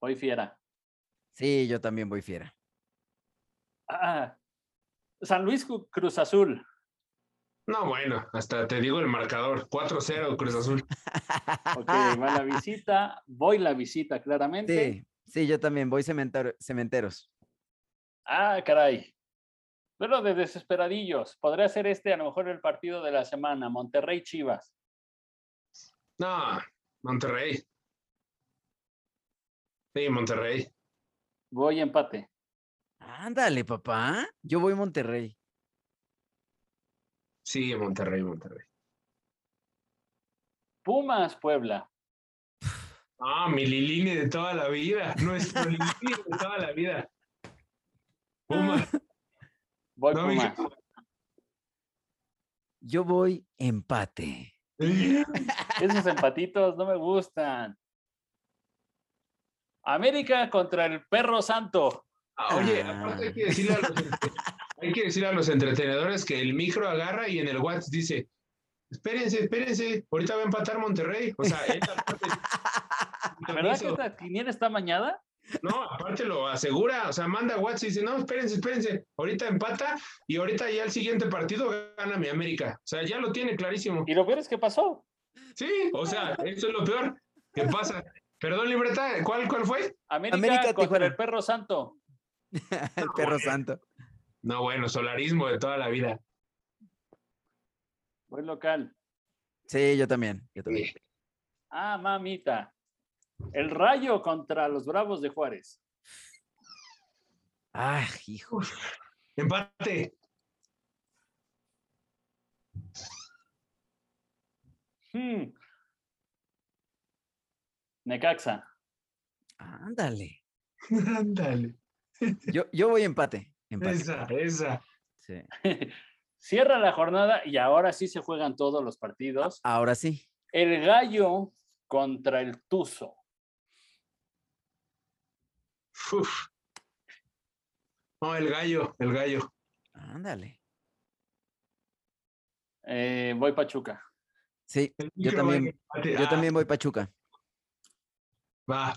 Voy fiera. Sí, yo también voy fiera. Ah, San Luis Cruz Azul. No, bueno, hasta te digo el marcador. 4-0 Cruz Azul. Ok, va la visita. Voy la visita, claramente. Sí, sí, yo también voy cementero- cementeros. Ah, caray. Pero de desesperadillos. Podría ser este a lo mejor el partido de la semana. Monterrey Chivas. No, Monterrey. Sí, Monterrey. Voy empate. Ándale, papá. Yo voy Monterrey. Sí, Monterrey, Monterrey. Pumas Puebla. Ah, mi Lilini de toda la vida. Nuestro Lilini de toda la vida. Puma. Voy No, Pumas. Yo voy empate. Esos empatitos no me gustan. América contra el perro santo. Ah, Oye, aparte hay que, decirle a los, entre- hay que decirle a los entretenedores que el micro agarra y en el WhatsApp dice, espérense, espérense, ahorita va a empatar Monterrey. O sea, él aparte, ¿Verdad que esta quiniela está mañada? no, aparte lo asegura, o sea, manda WhatsApp y dice, no, espérense, espérense, ahorita empata y ahorita ya el siguiente partido gana mi América. O sea, ya lo tiene clarísimo. Y lo peor es que pasó. Sí, o sea, eso es lo peor que pasa. Perdón, libreta, ¿cuál, cuál fue? América, América, contra Tijuana. el perro santo. El perro santo. No, bueno, solarismo de toda la vida. Voy local. Sí, yo también. Yo también. Sí. Ah, mamita. El rayo contra los bravos de Juárez. Ah, hijo. Empate. Hmm. Necaxa. Ándale. Ándale. Yo, yo voy empate. Esa, esa. Sí. Cierra la jornada y ahora sí se juegan todos los partidos. Ahora sí. El gallo contra el tuzo. Uf. No, el gallo, el gallo. Ándale. Eh, voy Pachuca. Sí, yo también, yo Ah, también voy Pachuca. Va.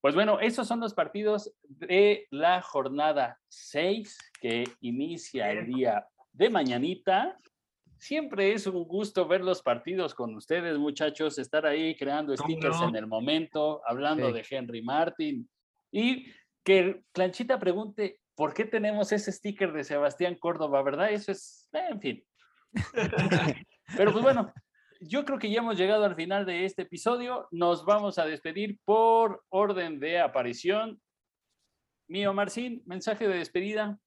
Pues bueno, esos son los partidos de la jornada 6 que inicia el día de mañanita. Siempre es un gusto ver los partidos con ustedes, muchachos, estar ahí creando stickers en el momento, hablando de Henry Martin y que Clanchita pregunte por qué tenemos ese sticker de Sebastián Córdoba, ¿verdad? Eso es, en fin. Pero pues bueno, yo creo que ya hemos llegado al final de este episodio. Nos vamos a despedir por orden de aparición. Mío, Marcín, mensaje de despedida.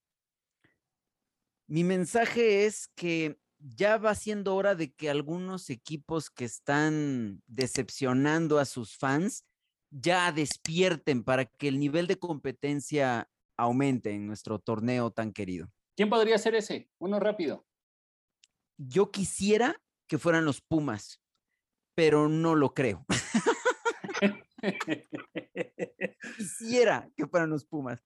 Mi mensaje es que ya va siendo hora de que algunos equipos que están decepcionando a sus fans ya despierten para que el nivel de competencia aumente en nuestro torneo tan querido. ¿Quién podría ser ese? Uno rápido. Yo quisiera que fueran los Pumas, pero no lo creo. quisiera que fueran los Pumas.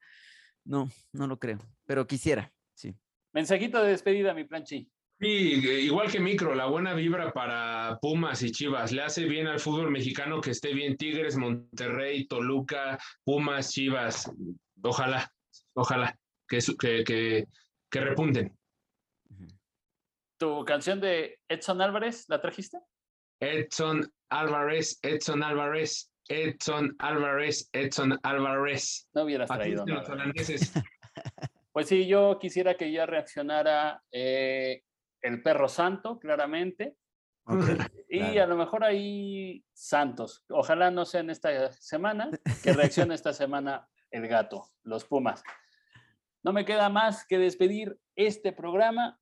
No, no lo creo, pero quisiera, sí. Mensajito de despedida, mi planchi. Sí, igual que Micro, la buena vibra para Pumas y Chivas. Le hace bien al fútbol mexicano que esté bien Tigres, Monterrey, Toluca, Pumas, Chivas. Ojalá, ojalá que, que, que repunten. ¿Tu canción de Edson Álvarez la trajiste? Edson Álvarez, Edson Álvarez, Edson Álvarez, Edson Álvarez. No hubieras traído. Los holandeses. Pues sí, yo quisiera que ya reaccionara eh, el perro santo, claramente. y a lo mejor ahí Santos. Ojalá no sea en esta semana, que reaccione esta semana el gato, los Pumas. No me queda más que despedir este programa.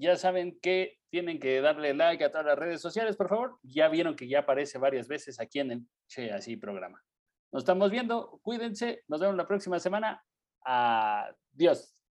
Ya saben que tienen que darle like a todas las redes sociales, por favor. Ya vieron que ya aparece varias veces aquí en el Che Así programa. Nos estamos viendo, cuídense, nos vemos la próxima semana. Adiós.